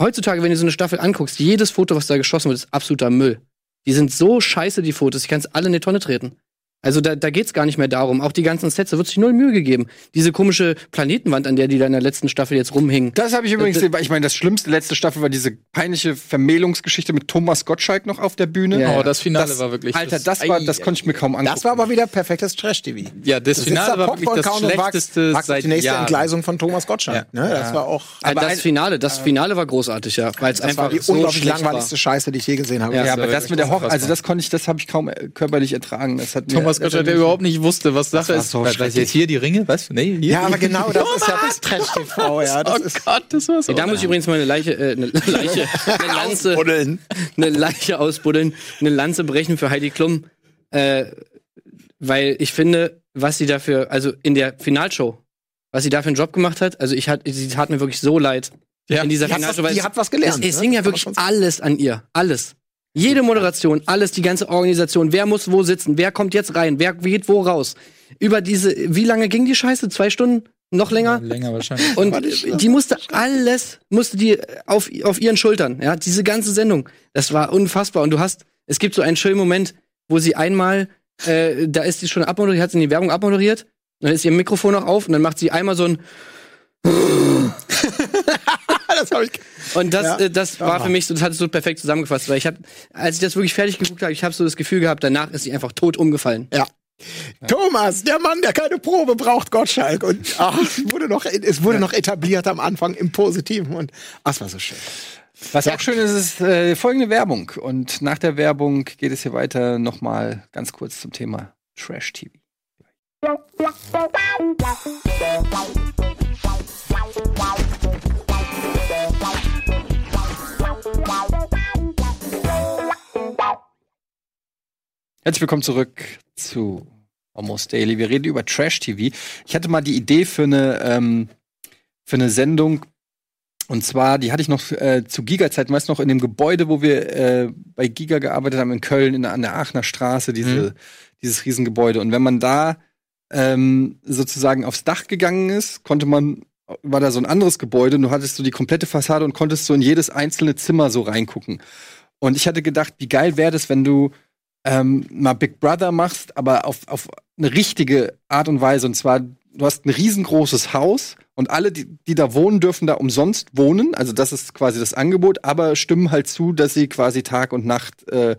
heutzutage, wenn du so eine Staffel anguckst, jedes Foto, was da geschossen wird, ist absoluter Müll. Die sind so scheiße, die Fotos, ich kann es alle in die Tonne treten. Also da, da geht es gar nicht mehr darum. Auch die ganzen Sets, da wird sich null Mühe gegeben. Diese komische Planetenwand, an der die da in der letzten Staffel jetzt rumhingen. Das habe ich übrigens, das, ich meine, das schlimmste letzte Staffel war diese peinliche Vermählungsgeschichte mit Thomas Gottschalk noch auf der Bühne. Ja, oh, das Finale das, war wirklich. Alter, das war, das konnte ich mir kaum angucken. Das war aber wieder perfektes Trash-TV. Ja, das, das Finale war wirklich das schlechteste wagt, seit die nächste Jahren. Entgleisung von Thomas Gottschalk. Ja. Ne? Das war auch. Aber das Finale, das Finale war großartig, ja, weil es einfach die so unglaublich langweiligste Scheiße, die ich je gesehen habe. Ja, aber das mit der Horror, also das konnte ich, das habe ich kaum körperlich ertragen. Das hat Thomas Gottschalk, der überhaupt nicht wusste, was Sache ist. So jetzt hier die Ringe? Was? Nee, hier. Ja, aber genau, das ist ja das [LAUGHS] Trash-TV, ja. Das oh Gott, das war so. Ja, da muss ich übrigens mal eine Leiche, äh, eine [LAUGHS] Leiche, eine Lanze, ausbuddeln. eine Leiche ausbuddeln, eine Lanze brechen für Heidi Klum, äh, weil ich finde, was sie dafür, also in der Finalshow, was sie da für einen Job gemacht hat, also ich hat, sie tat mir wirklich so leid. Ja. In dieser die, Finalshow, hat was, die hat was gelernt. Es, es ne? hing ja wirklich alles an ihr, alles. Jede Moderation, alles, die ganze Organisation, wer muss wo sitzen, wer kommt jetzt rein, wer geht wo raus. Über diese, wie lange ging die Scheiße? Zwei Stunden? Noch länger? Ja, länger wahrscheinlich. Und die musste alles, musste die auf, auf ihren Schultern, ja, diese ganze Sendung. Das war unfassbar. Und du hast, es gibt so einen schönen Moment, wo sie einmal, äh, da ist sie schon abmoderiert, hat sie in die Werbung abmoderiert, dann ist ihr Mikrofon noch auf und dann macht sie einmal so ein [LAUGHS] das habe ich. Und das, ja. äh, das war für mich so, das hat es so perfekt zusammengefasst, weil ich habe, als ich das wirklich fertig geguckt habe, ich habe so das Gefühl gehabt, danach ist sie einfach tot umgefallen. Ja. Ja. Thomas, der Mann, der keine Probe braucht, Gottschalk. Und ach, [LAUGHS] es wurde noch, es wurde ja. noch etabliert am Anfang im Positiven und ach, es war so schön. Was auch schön ist, ist äh, folgende Werbung. Und nach der Werbung geht es hier weiter nochmal ganz kurz zum Thema Trash TV. Herzlich willkommen zurück zu Almost Daily. Wir reden über Trash TV. Ich hatte mal die Idee für eine, ähm, für eine Sendung. Und zwar, die hatte ich noch äh, zu Giga-Zeiten, weißt du noch, in dem Gebäude, wo wir äh, bei Giga gearbeitet haben, in Köln, in, an der Aachener Straße, diese, mhm. dieses Riesengebäude. Und wenn man da ähm, sozusagen aufs Dach gegangen ist, konnte man, war da so ein anderes Gebäude und du hattest so die komplette Fassade und konntest so in jedes einzelne Zimmer so reingucken. Und ich hatte gedacht, wie geil wäre das, wenn du ähm, mal Big Brother machst, aber auf, auf eine richtige Art und Weise. Und zwar, du hast ein riesengroßes Haus und alle, die, die da wohnen, dürfen da umsonst wohnen. Also das ist quasi das Angebot, aber stimmen halt zu, dass sie quasi Tag und Nacht, äh,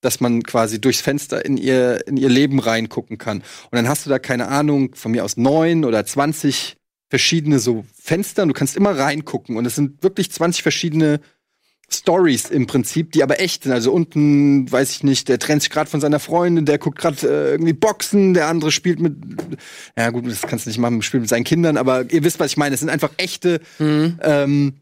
dass man quasi durchs Fenster in ihr, in ihr Leben reingucken kann. Und dann hast du da, keine Ahnung, von mir aus neun oder zwanzig verschiedene so Fenster und du kannst immer reingucken. Und es sind wirklich 20 verschiedene Stories im Prinzip, die aber echt sind. Also unten, weiß ich nicht, der trennt sich gerade von seiner Freundin, der guckt gerade äh, irgendwie Boxen, der andere spielt mit, ja gut, das kannst du nicht machen, spielt mit seinen Kindern, aber ihr wisst, was ich meine. Es sind einfach echte, mhm. ähm,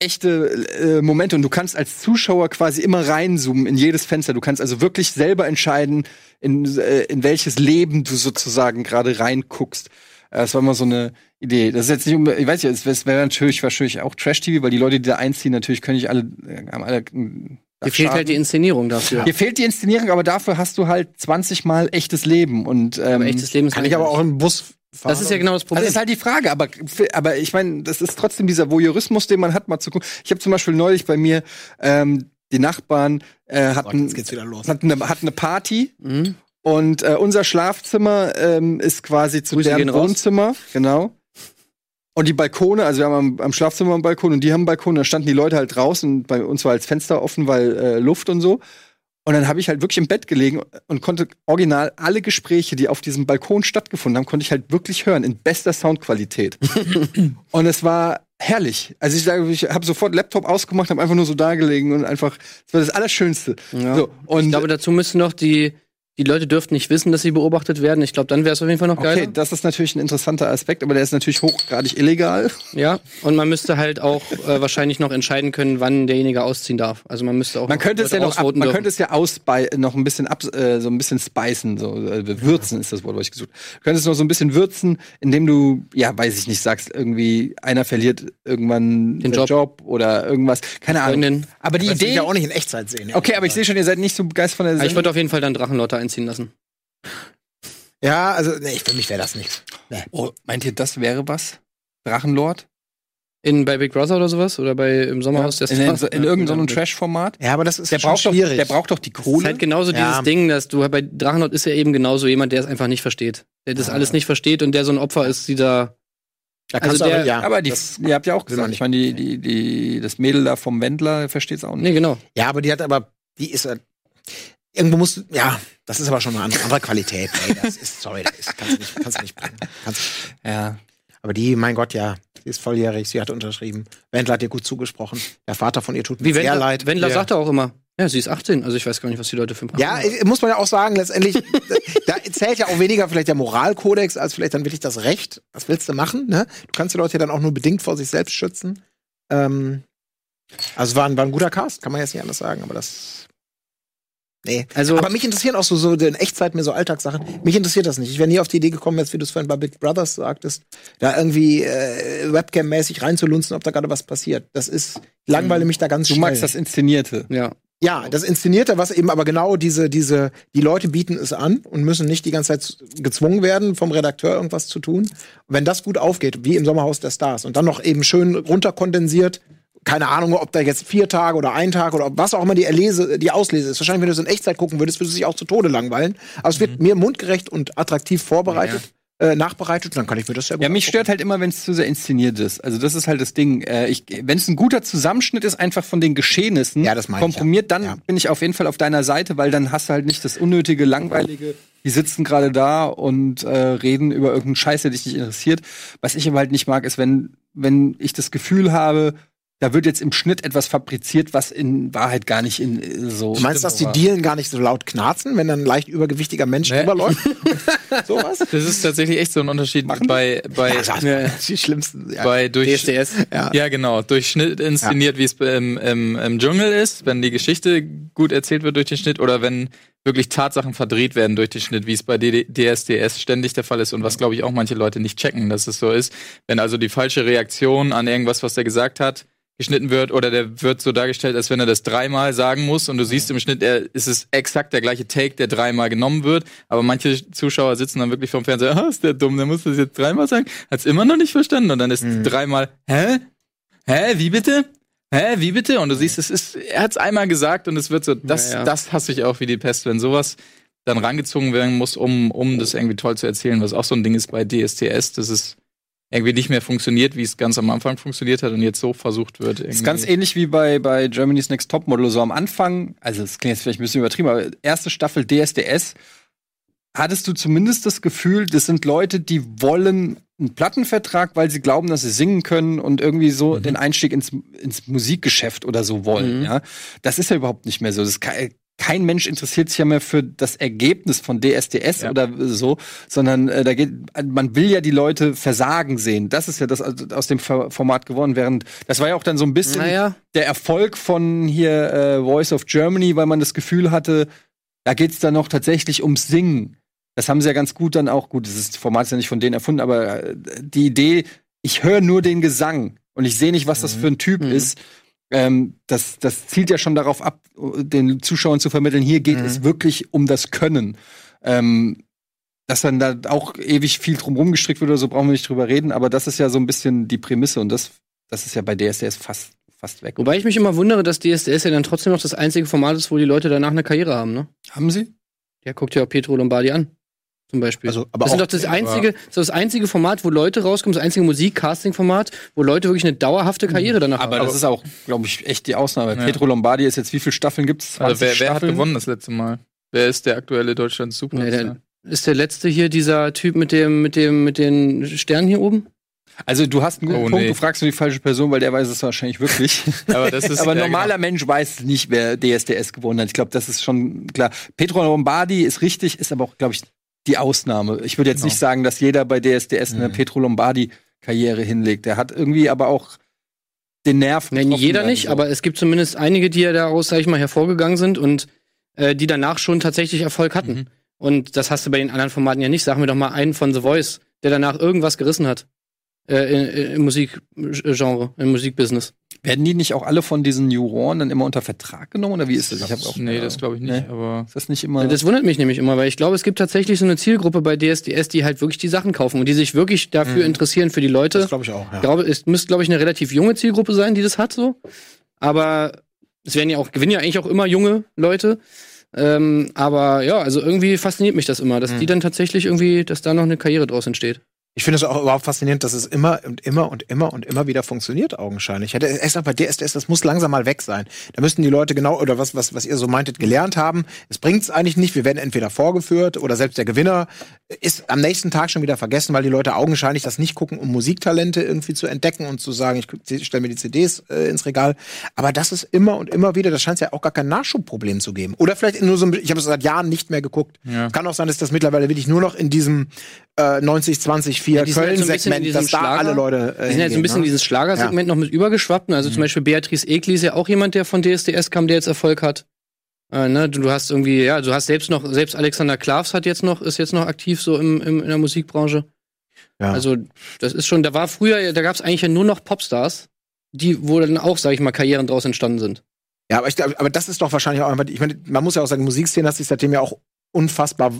echte äh, Momente und du kannst als Zuschauer quasi immer reinzoomen in jedes Fenster. Du kannst also wirklich selber entscheiden, in, äh, in welches Leben du sozusagen gerade reinguckst. Äh, das war immer so eine Idee. Das ist jetzt nicht, ich weiß nicht, es wäre natürlich wahrscheinlich auch Trash-TV, weil die Leute, die da einziehen, natürlich können nicht alle, äh, haben alle Dir fehlt halt die Inszenierung dafür. Dir fehlt die Inszenierung, aber dafür hast du halt 20 Mal echtes Leben und ähm, echtes Leben kann ich aber auch im Bus fahren. Das ist ja genau das Problem. Also das ist halt die Frage, aber aber ich meine, das ist trotzdem dieser Voyeurismus, den man hat, mal zu gucken. Ich habe zum Beispiel neulich bei mir ähm, die Nachbarn äh, hatten, hatten, eine, hatten eine Party mhm. Und äh, unser Schlafzimmer ähm, ist quasi zu Grüße deren Wohnzimmer, genau. Und die Balkone, also wir haben am, am, Schlafzimmer einen Balkon und die haben einen Balkon, da standen die Leute halt draußen, bei uns war als Fenster offen, weil äh, Luft und so. Und dann habe ich halt wirklich im Bett gelegen und konnte original alle Gespräche, die auf diesem Balkon stattgefunden haben, konnte ich halt wirklich hören in bester Soundqualität. [LAUGHS] und es war herrlich. Also ich sage, ich habe sofort Laptop ausgemacht, habe einfach nur so da gelegen und einfach, das war das Allerschönste. Ja. So, und ich glaube, dazu müssen noch die die Leute dürften nicht wissen, dass sie beobachtet werden. Ich glaube, dann wäre es auf jeden Fall noch geiler. Okay, das ist natürlich ein interessanter Aspekt, aber der ist natürlich hochgradig illegal. Ja, und man müsste halt auch äh, wahrscheinlich noch entscheiden können, wann derjenige ausziehen darf. Also man müsste auch man könnte es ja noch ab, man könnte es ja ausbei noch ein bisschen ab, äh, so ein bisschen spicen, so äh, würzen ist das Wort, was ich gesucht. Du könntest noch so ein bisschen würzen, indem du ja, weiß ich nicht, sagst irgendwie einer verliert irgendwann den Job. Job oder irgendwas, keine Ahnung. Aber die aber Idee ja auch nicht in Echtzeit sehen. Okay, aber ich sehe schon, ihr seid nicht so begeistert von der Sendung. Ich würde auf jeden Fall dann Drachenlotter einziehen lassen. Ja, also, nee, für mich wäre das nichts. Nee. Oh, meint ihr, das wäre was? Drachenlord? In bei Big Brother oder sowas? Oder bei im Sommerhaus ja, der Stars? In, in, in irgendeinem Trash-Format? Ja, aber das ist der braucht schwierig. Doch, der braucht doch die Kohle. Das ist halt genauso ja. dieses Ding, dass du bei Drachenlord ist ja eben genauso jemand, der es einfach nicht versteht. Der das ja. alles nicht versteht und der so ein Opfer ist, dieser. Da also der, aber, ja, aber die, ihr habt ja auch gesagt, ich meine, die, die, die, das Mädel da vom Wendler versteht es auch nicht. Nee, genau. Ja, aber die hat aber, die ist, irgendwo musst du, ja, das ist aber schon eine andere Qualität. Ey, das ist, sorry, das ist, kannst du nicht, kannst du nicht bringen. Kannst, ja. Aber die, mein Gott, ja, sie ist volljährig, sie hat unterschrieben. Wendler hat ihr gut zugesprochen. Der Vater von ihr tut mir Wie sehr Wendler, leid. Wendler ja. sagt auch immer, ja, sie ist 18, also ich weiß gar nicht, was die Leute für ein Ja, muss man ja auch sagen, letztendlich, [LAUGHS] da zählt ja auch weniger vielleicht der Moralkodex als vielleicht dann wirklich das Recht. Was willst du machen? Ne? Du kannst die Leute ja dann auch nur bedingt vor sich selbst schützen. Ähm, also war ein, war ein guter Cast, kann man jetzt nicht anders sagen, aber das Nee. Also, aber mich interessieren auch so, so in Echtzeit mir so Alltagssachen. Mich interessiert das nicht. Ich wäre nie auf die Idee gekommen, jetzt wie du es vorhin bei Big Brothers sagtest, da irgendwie äh, Webcam-mäßig reinzulunzen, ob da gerade was passiert. Das ist, langweile mich da ganz du schnell. Du magst das Inszenierte. Ja. Ja, das Inszenierte, was eben aber genau diese, diese, die Leute bieten es an und müssen nicht die ganze Zeit gezwungen werden, vom Redakteur irgendwas zu tun. Und wenn das gut aufgeht, wie im Sommerhaus der Stars, und dann noch eben schön runterkondensiert, keine Ahnung, ob da jetzt vier Tage oder ein Tag oder was auch immer die Erlese, die Auslese ist. Wahrscheinlich, wenn du es in Echtzeit gucken würdest, würde es sich auch zu Tode langweilen. Aber es wird mhm. mir mundgerecht und attraktiv vorbereitet. Ja. Äh, nachbereitet, dann kann ich mir das ja gut Ja, mich stört halt immer, wenn es zu sehr inszeniert ist. Also das ist halt das Ding. Äh, wenn es ein guter Zusammenschnitt ist, einfach von den Geschehnissen, ja, das komprimiert, ich, ja. dann ja. bin ich auf jeden Fall auf deiner Seite, weil dann hast du halt nicht das unnötige, langweilige. Die sitzen gerade da und äh, reden über irgendeinen Scheiß, der dich nicht interessiert. Was ich aber halt nicht mag, ist, wenn wenn ich das Gefühl habe, da wird jetzt im Schnitt etwas fabriziert, was in Wahrheit gar nicht in äh, so. Du meinst, dass die Dielen gar nicht so laut knarzen, wenn dann ein leicht übergewichtiger Mensch nee. drüberläuft? [LAUGHS] Sowas? Das ist tatsächlich echt so ein Unterschied Machen bei bei ja, die schlimmsten ja. bei durch DSDS. Ja. ja genau durch Schnitt inszeniert, ja. wie es im, im, im Dschungel ist, wenn die Geschichte gut erzählt wird durch den Schnitt oder wenn wirklich Tatsachen verdreht werden durch den Schnitt, wie es bei DSDS ständig der Fall ist und was glaube ich auch manche Leute nicht checken, dass es so ist. Wenn also die falsche Reaktion an irgendwas, was der gesagt hat, geschnitten wird oder der wird so dargestellt, als wenn er das dreimal sagen muss und du siehst im Schnitt, er, ist es exakt der gleiche Take, der dreimal genommen wird, aber manche Zuschauer sitzen dann wirklich vorm Fernseher, ah, ist der dumm, der muss das jetzt dreimal sagen, hat's immer noch nicht verstanden und dann ist mhm. dreimal, hä? Hä, wie bitte? Hä, wie bitte? Und du siehst, es ist, er hat's einmal gesagt und es wird so, das, ja, ja. das hasse ich auch wie die Pest, wenn sowas dann rangezogen werden muss, um, um das irgendwie toll zu erzählen, was auch so ein Ding ist bei DSTS, das ist irgendwie nicht mehr funktioniert, wie es ganz am Anfang funktioniert hat und jetzt so versucht wird. Irgendwie. Das ist ganz ähnlich wie bei, bei Germany's Next Topmodel. So am Anfang, also das klingt jetzt vielleicht ein bisschen übertrieben, aber erste Staffel DSDS, hattest du zumindest das Gefühl, das sind Leute, die wollen einen Plattenvertrag, weil sie glauben, dass sie singen können und irgendwie so mhm. den Einstieg ins, ins Musikgeschäft oder so wollen. Mhm. Ja, das ist ja überhaupt nicht mehr so. Das kein Mensch interessiert sich ja mehr für das Ergebnis von DSDS ja. oder so, sondern äh, da geht, man will ja die Leute versagen sehen. Das ist ja das also aus dem Format geworden. Während das war ja auch dann so ein bisschen naja. der Erfolg von hier äh, Voice of Germany, weil man das Gefühl hatte, da geht's dann noch tatsächlich ums Singen. Das haben sie ja ganz gut dann auch gut. Das ist das Format ist ja nicht von denen erfunden, aber äh, die Idee, ich höre nur den Gesang und ich sehe nicht, was das mhm. für ein Typ mhm. ist ähm, das, das zielt ja schon darauf ab, den Zuschauern zu vermitteln, hier geht mhm. es wirklich um das Können. Ähm, dass dann da auch ewig viel drum rumgestrickt wird oder so, brauchen wir nicht drüber reden, aber das ist ja so ein bisschen die Prämisse und das, das ist ja bei DSDS fast, fast weg. Wobei ich mich immer wundere, dass DSDS ja dann trotzdem noch das einzige Format ist, wo die Leute danach eine Karriere haben, ne? Haben sie? Ja, guckt ja auch Pietro Lombardi an zum Beispiel. Also, aber das ist doch das einzige, das, das einzige Format, wo Leute rauskommen, das einzige Musik-Casting-Format, wo Leute wirklich eine dauerhafte. Karriere danach aber haben. Aber das ist auch, glaube ich, echt die Ausnahme. Ja. Petro Lombardi ist jetzt, wie viele Staffeln gibt es? Also wer, wer hat gewonnen das letzte Mal? Wer ist der aktuelle Deutschland Super? Nee, ist der letzte hier dieser Typ mit dem, mit dem, mit den Sternen hier oben? Also du hast einen guten oh, Punkt, nee. du fragst nur die falsche Person, weil der weiß es wahrscheinlich wirklich. [LAUGHS] aber das ist, aber ein normaler genau. Mensch weiß nicht, wer DSDS gewonnen hat. Ich glaube, das ist schon klar. Petro Lombardi ist richtig, ist aber auch, glaube ich, die Ausnahme. Ich würde jetzt genau. nicht sagen, dass jeder bei DSDS eine mhm. Petro Lombardi-Karriere hinlegt. Der hat irgendwie aber auch den Nerv. Nein, jeder nicht, so. aber es gibt zumindest einige, die ja daraus, sag ich mal, hervorgegangen sind und äh, die danach schon tatsächlich Erfolg hatten. Mhm. Und das hast du bei den anderen Formaten ja nicht. Sag mir doch mal einen von The Voice, der danach irgendwas gerissen hat. Äh, im Musikgenre, im Musikbusiness. Werden die nicht auch alle von diesen Juroren dann immer unter Vertrag genommen oder wie ist das? Ich hab auch, nee, das glaube ich nicht. Nee. Aber ist das nicht immer? Das wundert mich nämlich immer, weil ich glaube, es gibt tatsächlich so eine Zielgruppe bei DSDS, die halt wirklich die Sachen kaufen und die sich wirklich dafür mhm. interessieren für die Leute. Das glaube ich auch. Ja. Ich glaube, es müsste glaube ich eine relativ junge Zielgruppe sein, die das hat so. Aber es werden ja auch gewinnen ja eigentlich auch immer junge Leute. Ähm, aber ja, also irgendwie fasziniert mich das immer, dass mhm. die dann tatsächlich irgendwie, dass da noch eine Karriere draus entsteht. Ich finde es auch überhaupt faszinierend, dass es immer und immer und immer und immer wieder funktioniert, augenscheinlich. Ich hätte extra bei DSDS, das muss langsam mal weg sein. Da müssten die Leute genau, oder was, was, was ihr so meintet, gelernt haben. Es bringt es eigentlich nicht. Wir werden entweder vorgeführt oder selbst der Gewinner ist am nächsten Tag schon wieder vergessen, weil die Leute augenscheinlich das nicht gucken, um Musiktalente irgendwie zu entdecken und zu sagen, ich stelle mir die CDs äh, ins Regal. Aber das ist immer und immer wieder, das scheint es ja auch gar kein Nachschubproblem zu geben. Oder vielleicht nur so, ich habe es seit Jahren nicht mehr geguckt. Ja. Kann auch sein, dass das mittlerweile wirklich nur noch in diesem äh, 90, 20, 4 ja, Köln-Segment, so dass da Schlager, alle Leute. Äh, die sind halt so ein bisschen ne? dieses Schlagersegment ja. noch mit übergeschwappt. Also mhm. zum Beispiel Beatrice Egli ist ja auch jemand, der von DSDS kam, der jetzt Erfolg hat. Äh, ne, du, du hast irgendwie, ja, du hast selbst noch, selbst Alexander Klavs hat jetzt noch, ist jetzt noch aktiv so im, im in der Musikbranche. Ja. Also, das ist schon, da war früher, da gab es eigentlich ja nur noch Popstars, die, wo dann auch, sag ich mal, Karrieren draus entstanden sind. Ja, aber, ich, aber das ist doch wahrscheinlich auch einfach, ich meine, man muss ja auch sagen, Musikszene hat sich seitdem ja auch unfassbar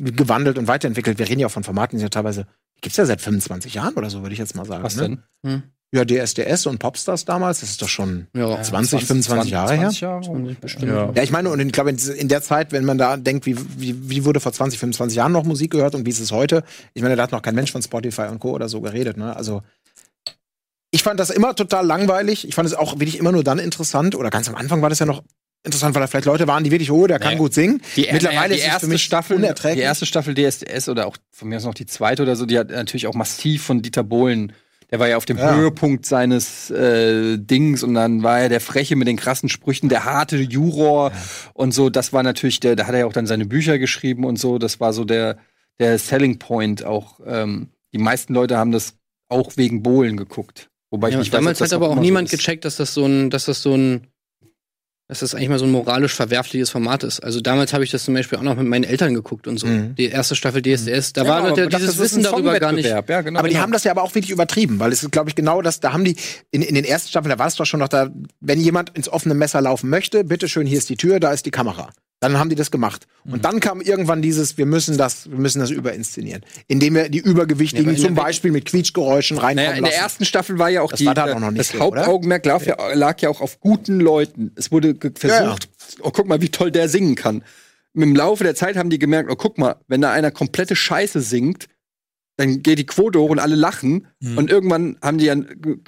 gewandelt und weiterentwickelt. Wir reden ja auch von Formaten, die ja teilweise, gibt's ja seit 25 Jahren oder so, würde ich jetzt mal sagen. Was ne? denn? Hm. Ja, DSDS und Popstars damals, das ist doch schon ja, 20, 25 20, Jahre 20 her. Jahre, bestimmt. Ja. ja, ich meine, und ich glaube, in der Zeit, wenn man da denkt, wie, wie, wie wurde vor 20, 25 Jahren noch Musik gehört und wie ist es heute? Ich meine, da hat noch kein Mensch von Spotify und Co. oder so geredet, ne? Also, ich fand das immer total langweilig. Ich fand es auch wirklich immer nur dann interessant, oder ganz am Anfang war das ja noch interessant, weil da vielleicht Leute waren, die wirklich, oh, der kann nee. gut singen. Die, Mittlerweile die ist erste Staffel, unerträglich. Die erste Staffel DSDS oder auch von mir aus noch die zweite oder so, die hat natürlich auch massiv von Dieter Bohlen der war ja auf dem ja. Höhepunkt seines äh, Dings und dann war er der Freche mit den krassen Sprüchen, der harte Juror ja. und so. Das war natürlich der, da hat er ja auch dann seine Bücher geschrieben und so. Das war so der, der Selling Point auch. Ähm, die meisten Leute haben das auch wegen Bohlen geguckt. Wobei ja, ich nicht damals weiß, hat aber auch niemand so gecheckt, dass das so ein, dass das so ein dass das eigentlich mal so ein moralisch verwerfliches Format ist. Also damals habe ich das zum Beispiel auch noch mit meinen Eltern geguckt und so. Mhm. Die erste Staffel DSDS, da ja, war noch dieses Wissen darüber gar nicht. Ja, genau, aber die genau. haben das ja aber auch wirklich übertrieben, weil es ist, glaube ich, genau das, da haben die, in, in den ersten Staffeln, da war es doch schon noch da, wenn jemand ins offene Messer laufen möchte, bitteschön, hier ist die Tür, da ist die Kamera. Dann haben die das gemacht. Und mhm. dann kam irgendwann dieses, wir müssen das, wir müssen das überinszenieren. Indem wir die Übergewichtigen ja, zum Beispiel mit Quietschgeräuschen reinkommen naja, In der ersten Staffel war ja auch das, die, da das so, Hauptaugenmerk lag ja, lag ja auch auf guten Leuten. Es wurde versucht, oh, guck mal, wie toll der singen kann. Im Laufe der Zeit haben die gemerkt, oh, guck mal, wenn da einer komplette Scheiße singt, dann geht die Quote hoch und alle lachen. Mhm. Und irgendwann haben die ja,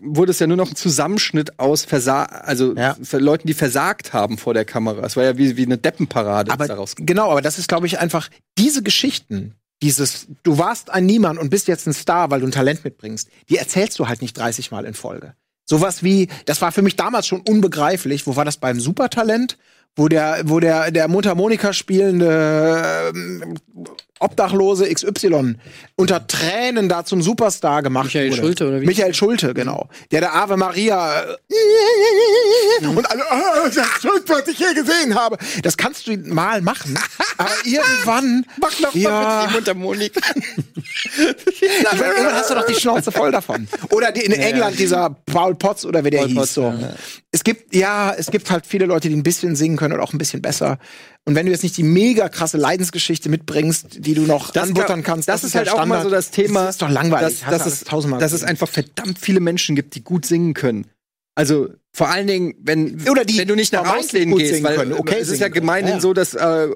wurde es ja nur noch ein Zusammenschnitt aus Versa also ja. Leuten, die versagt haben vor der Kamera. Es war ja wie, wie eine Deppenparade aber, daraus. Genau, aber das ist, glaube ich, einfach diese Geschichten, dieses, du warst ein Niemand und bist jetzt ein Star, weil du ein Talent mitbringst, die erzählst du halt nicht 30 Mal in Folge. Sowas wie, das war für mich damals schon unbegreiflich. Wo war das beim Supertalent? Wo der, wo der, der Mundharmonika spielende äh, Obdachlose XY unter Tränen da zum Superstar gemacht Michael wurde. Schulte oder wie? Michael Schulte, genau. Der der Ave Maria äh, und alle, oh, das Schönste, was ich je gesehen habe. Das kannst du mal machen, aber [LAUGHS] irgendwann mach noch ja. mal mit ihm Mundharmonika. [LAUGHS] irgendwann hast du doch die Schnauze voll davon. Oder die, in ja, England dieser Paul Potts oder wie der Paul hieß Potts, so. Ja. Es gibt ja, es gibt halt viele Leute, die ein bisschen singen können und auch ein bisschen besser. Und wenn du jetzt nicht die mega krasse Leidensgeschichte mitbringst, die du noch das anbuttern kannst, das, das ist halt auch mal so das Thema. Das ist doch langweilig. Dass, dass, es, dass es einfach verdammt viele Menschen gibt, die gut singen können. Also vor allen Dingen, wenn, Oder die wenn du nicht nach Auslehnen gehst, weil okay, es ist ja gemeinhin ja. so, dass äh,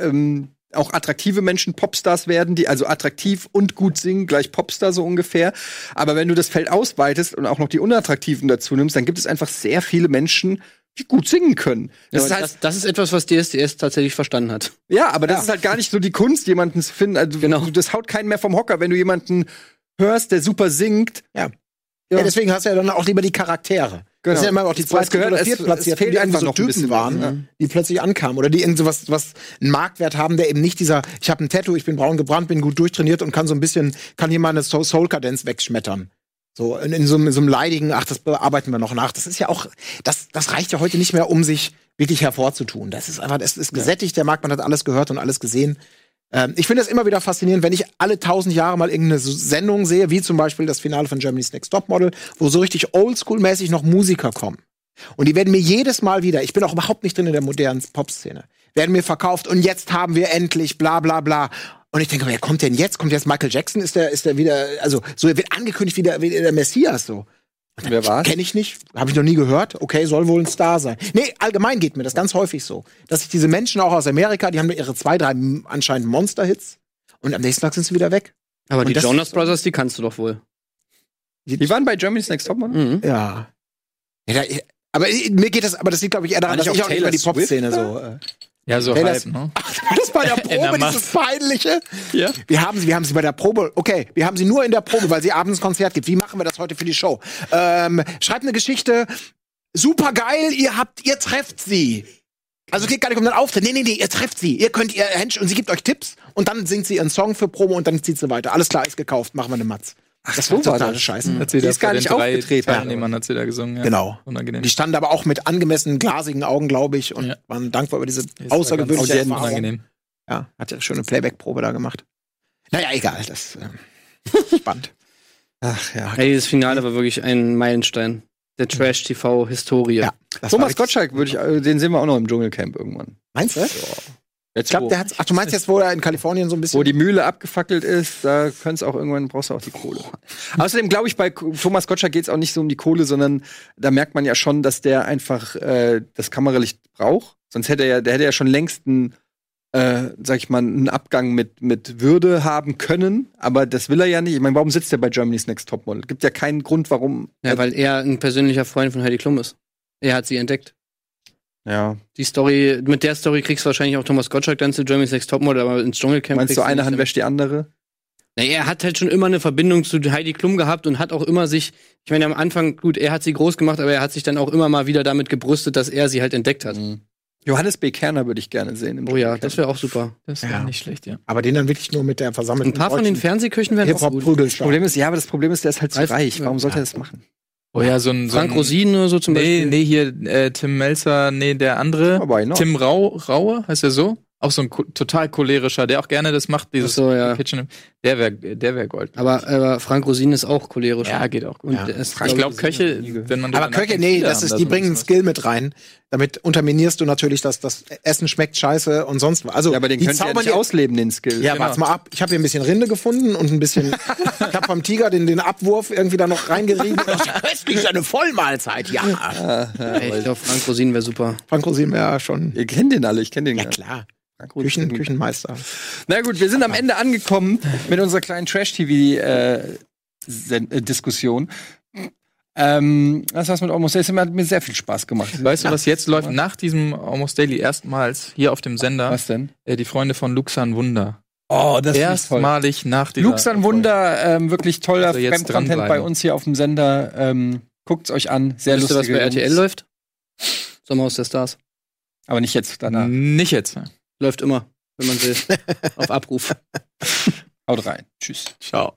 ähm, auch attraktive Menschen Popstars werden, die also attraktiv und gut singen, gleich Popstar so ungefähr. Aber wenn du das Feld ausweitest und auch noch die unattraktiven dazu nimmst, dann gibt es einfach sehr viele Menschen, die gut singen können. Das, ja, ist, halt, das, das, ist etwas, was DSDS tatsächlich verstanden hat. Ja, aber das ja. ist halt gar nicht so die Kunst, jemanden zu finden. Also, genau. Das haut keinen mehr vom Hocker, wenn du jemanden hörst, der super singt. Ja. Ja. deswegen hast du ja dann auch lieber die Charaktere. Genau. Das sind ja immer auch die zwei gehört, oder viertplatzierten, die einfach so Typen waren, ja. die plötzlich ankamen. Oder die irgend sowas, was einen Marktwert haben, der eben nicht dieser, ich habe ein Tattoo, ich bin braun gebrannt, bin gut durchtrainiert und kann so ein bisschen, kann hier mal eine Soul-Kadenz wegschmettern. So in, in, so, in so einem leidigen, ach, das bearbeiten wir noch nach. Das ist ja auch, das, das reicht ja heute nicht mehr, um sich wirklich hervorzutun. Das ist einfach, es ist gesättigt, der Markt, man hat alles gehört und alles gesehen. Ähm, ich finde es immer wieder faszinierend, wenn ich alle tausend Jahre mal irgendeine Sendung sehe, wie zum Beispiel das Finale von Germany's Next Top Model, wo so richtig oldschool-mäßig noch Musiker kommen. Und die werden mir jedes Mal wieder, ich bin auch überhaupt nicht drin in der modernen Pop-Szene, werden mir verkauft und jetzt haben wir endlich bla bla bla. Und ich denke, wer kommt denn jetzt? Kommt jetzt Michael Jackson? Ist der, ist der wieder, also so wird angekündigt wie der, wie der Messias so. Wer war's? Kenne ich nicht, habe ich noch nie gehört. Okay, soll wohl ein Star sein. Nee, allgemein geht mir das ganz häufig so, dass ich diese Menschen auch aus Amerika, die haben ihre zwei, drei anscheinend Monster-Hits und am nächsten Tag sind sie wieder weg. Aber und die Jonas Brothers, die kannst du doch wohl. Die, die waren bei Germany's Next Top, mhm. Ja. ja da, aber mir geht das, aber das liegt glaube ich eher daran, dass ich auch nicht über die Pop-Szene so. Äh, ja, so halb, ne? [LAUGHS] Ach, das bei der [LAUGHS] Probe, dieses Peinliche? Ja. Wir haben sie, wir haben sie bei der Probe, okay, wir haben sie nur in der Probe, weil sie abends Konzert gibt. Wie machen wir das heute für die Show? Ähm, schreibt eine Geschichte, super geil, ihr habt, ihr trefft sie. Also geht gar nicht um den Auftritt. Nee, nee, nee, ihr trefft sie. Ihr könnt ihr Händchen und sie gibt euch Tipps und dann singt sie ihren Song für Promo und dann zieht sie weiter. Alles klar, ist gekauft, machen wir eine Matz. Ach, das war total scheiße. Mhm. Die ist gar nicht aufgetreten. Teilnehmern hat sie da gesungen. Ja. Genau. Unangenehm. Die standen aber auch mit angemessenen glasigen Augen, glaube ich, und ja. waren dankbar über diese außergewöhnliche Erfahrung. Unangenehm. Ja, hat ja schöne Playback-Probe da gemacht. Naja, egal, das äh, [LAUGHS] spannend. Ach ja. Hey, dieses Finale war wirklich ein Meilenstein der Trash-TV-Historie. Ja, Thomas Gottschalk, würde ich, äh, den sehen wir auch noch im Dschungelcamp irgendwann. Meinst du? Ja. Jetzt, ich glaube, der hat. Ach, du meinst jetzt, wo er in Kalifornien so ein bisschen. Wo die Mühle abgefackelt ist, da es auch irgendwann, brauchst du auch die Kohle. Außerdem glaube ich, bei Thomas Gottschalk geht es auch nicht so um die Kohle, sondern da merkt man ja schon, dass der einfach äh, das Kameralicht braucht. Sonst hätte er ja, der hätte ja schon längst einen, äh, sag ich mal, einen Abgang mit, mit Würde haben können. Aber das will er ja nicht. Ich meine, warum sitzt er bei Germany's Next Topmodel? Gibt ja keinen Grund, warum. Ja, weil er ein persönlicher Freund von Heidi Klum ist. Er hat sie entdeckt. Ja. Die Story, mit der Story kriegst du wahrscheinlich auch Thomas Gottschalk dann zu Germany's Next Topmodel, aber ins Dschungelcamp. Meinst du, eine Hand wäscht die andere? Naja, er hat halt schon immer eine Verbindung zu Heidi Klum gehabt und hat auch immer sich, ich meine, am Anfang, gut, er hat sie groß gemacht, aber er hat sich dann auch immer mal wieder damit gebrüstet, dass er sie halt entdeckt hat. Mhm. Johannes B. Kerner würde ich gerne sehen. oh ja, das wäre auch super. Das wäre ja. nicht schlecht, ja. Aber den dann wirklich nur mit der versammelten Ein paar von den Fernsehköchen wären auch gut. Das Problem ist, ja, aber das Problem ist, der ist halt zu reich. Warum sollte er das machen? Oh ja, so ein so Frank Rosin oder so zum nee, Beispiel. Nee, hier äh, Tim Melzer, nee, der andere. Aber Tim Rau, Raue, heißt er so? Auch so ein total cholerischer, der auch gerne das macht, dieses so, ja. Kitchen. Der wäre der wär Gold. Aber, aber Frank Rosin ist auch cholerisch. Ja, geht auch gut. Ja. Ist, ich glaube, Köche, wenn man Aber Köche, nee, das ist, die bringen einen Skill mit rein. Damit unterminierst du natürlich, dass das Essen schmeckt scheiße und sonst was. Also, ja, aber den könnt ihr ja nicht ausleben, den Skill. Ja, genau. warte mal ab. Ich habe hier ein bisschen Rinde gefunden und ein bisschen, [LAUGHS] ich habe vom Tiger den, den Abwurf irgendwie da noch reingerieben. [LAUGHS] Köstlich, ist eine Vollmahlzeit, ja. [LAUGHS] ja, ja ich glaube, Frank Rosin wäre super. Frank Rosin wäre schon. Ihr kennt den alle, ich kenne den ja. klar. Küchen, Küchenmeister. Na gut, wir sind am Ende angekommen mit unserer kleinen Trash-TV-Diskussion. Äh, ähm, das war's mit Almost Daily. Das hat mir sehr viel Spaß gemacht. Weißt du, was jetzt läuft nach diesem Almost Daily erstmals hier auf dem Sender? Was denn? Äh, die Freunde von Luxan Wunder. Oh, das Erstmalig nach dieser Luxan Wunder, ähm, wirklich toller also Fremdcontent bei uns hier auf dem Sender. Ähm, guckt's euch an. Sehr lustig. Wisst ihr, was bei RTL läuft? Sommer aus der Stars. Aber nicht jetzt, danach. Nicht jetzt. Läuft immer, wenn man will. [LAUGHS] Auf Abruf. Haut rein. Tschüss. Ciao.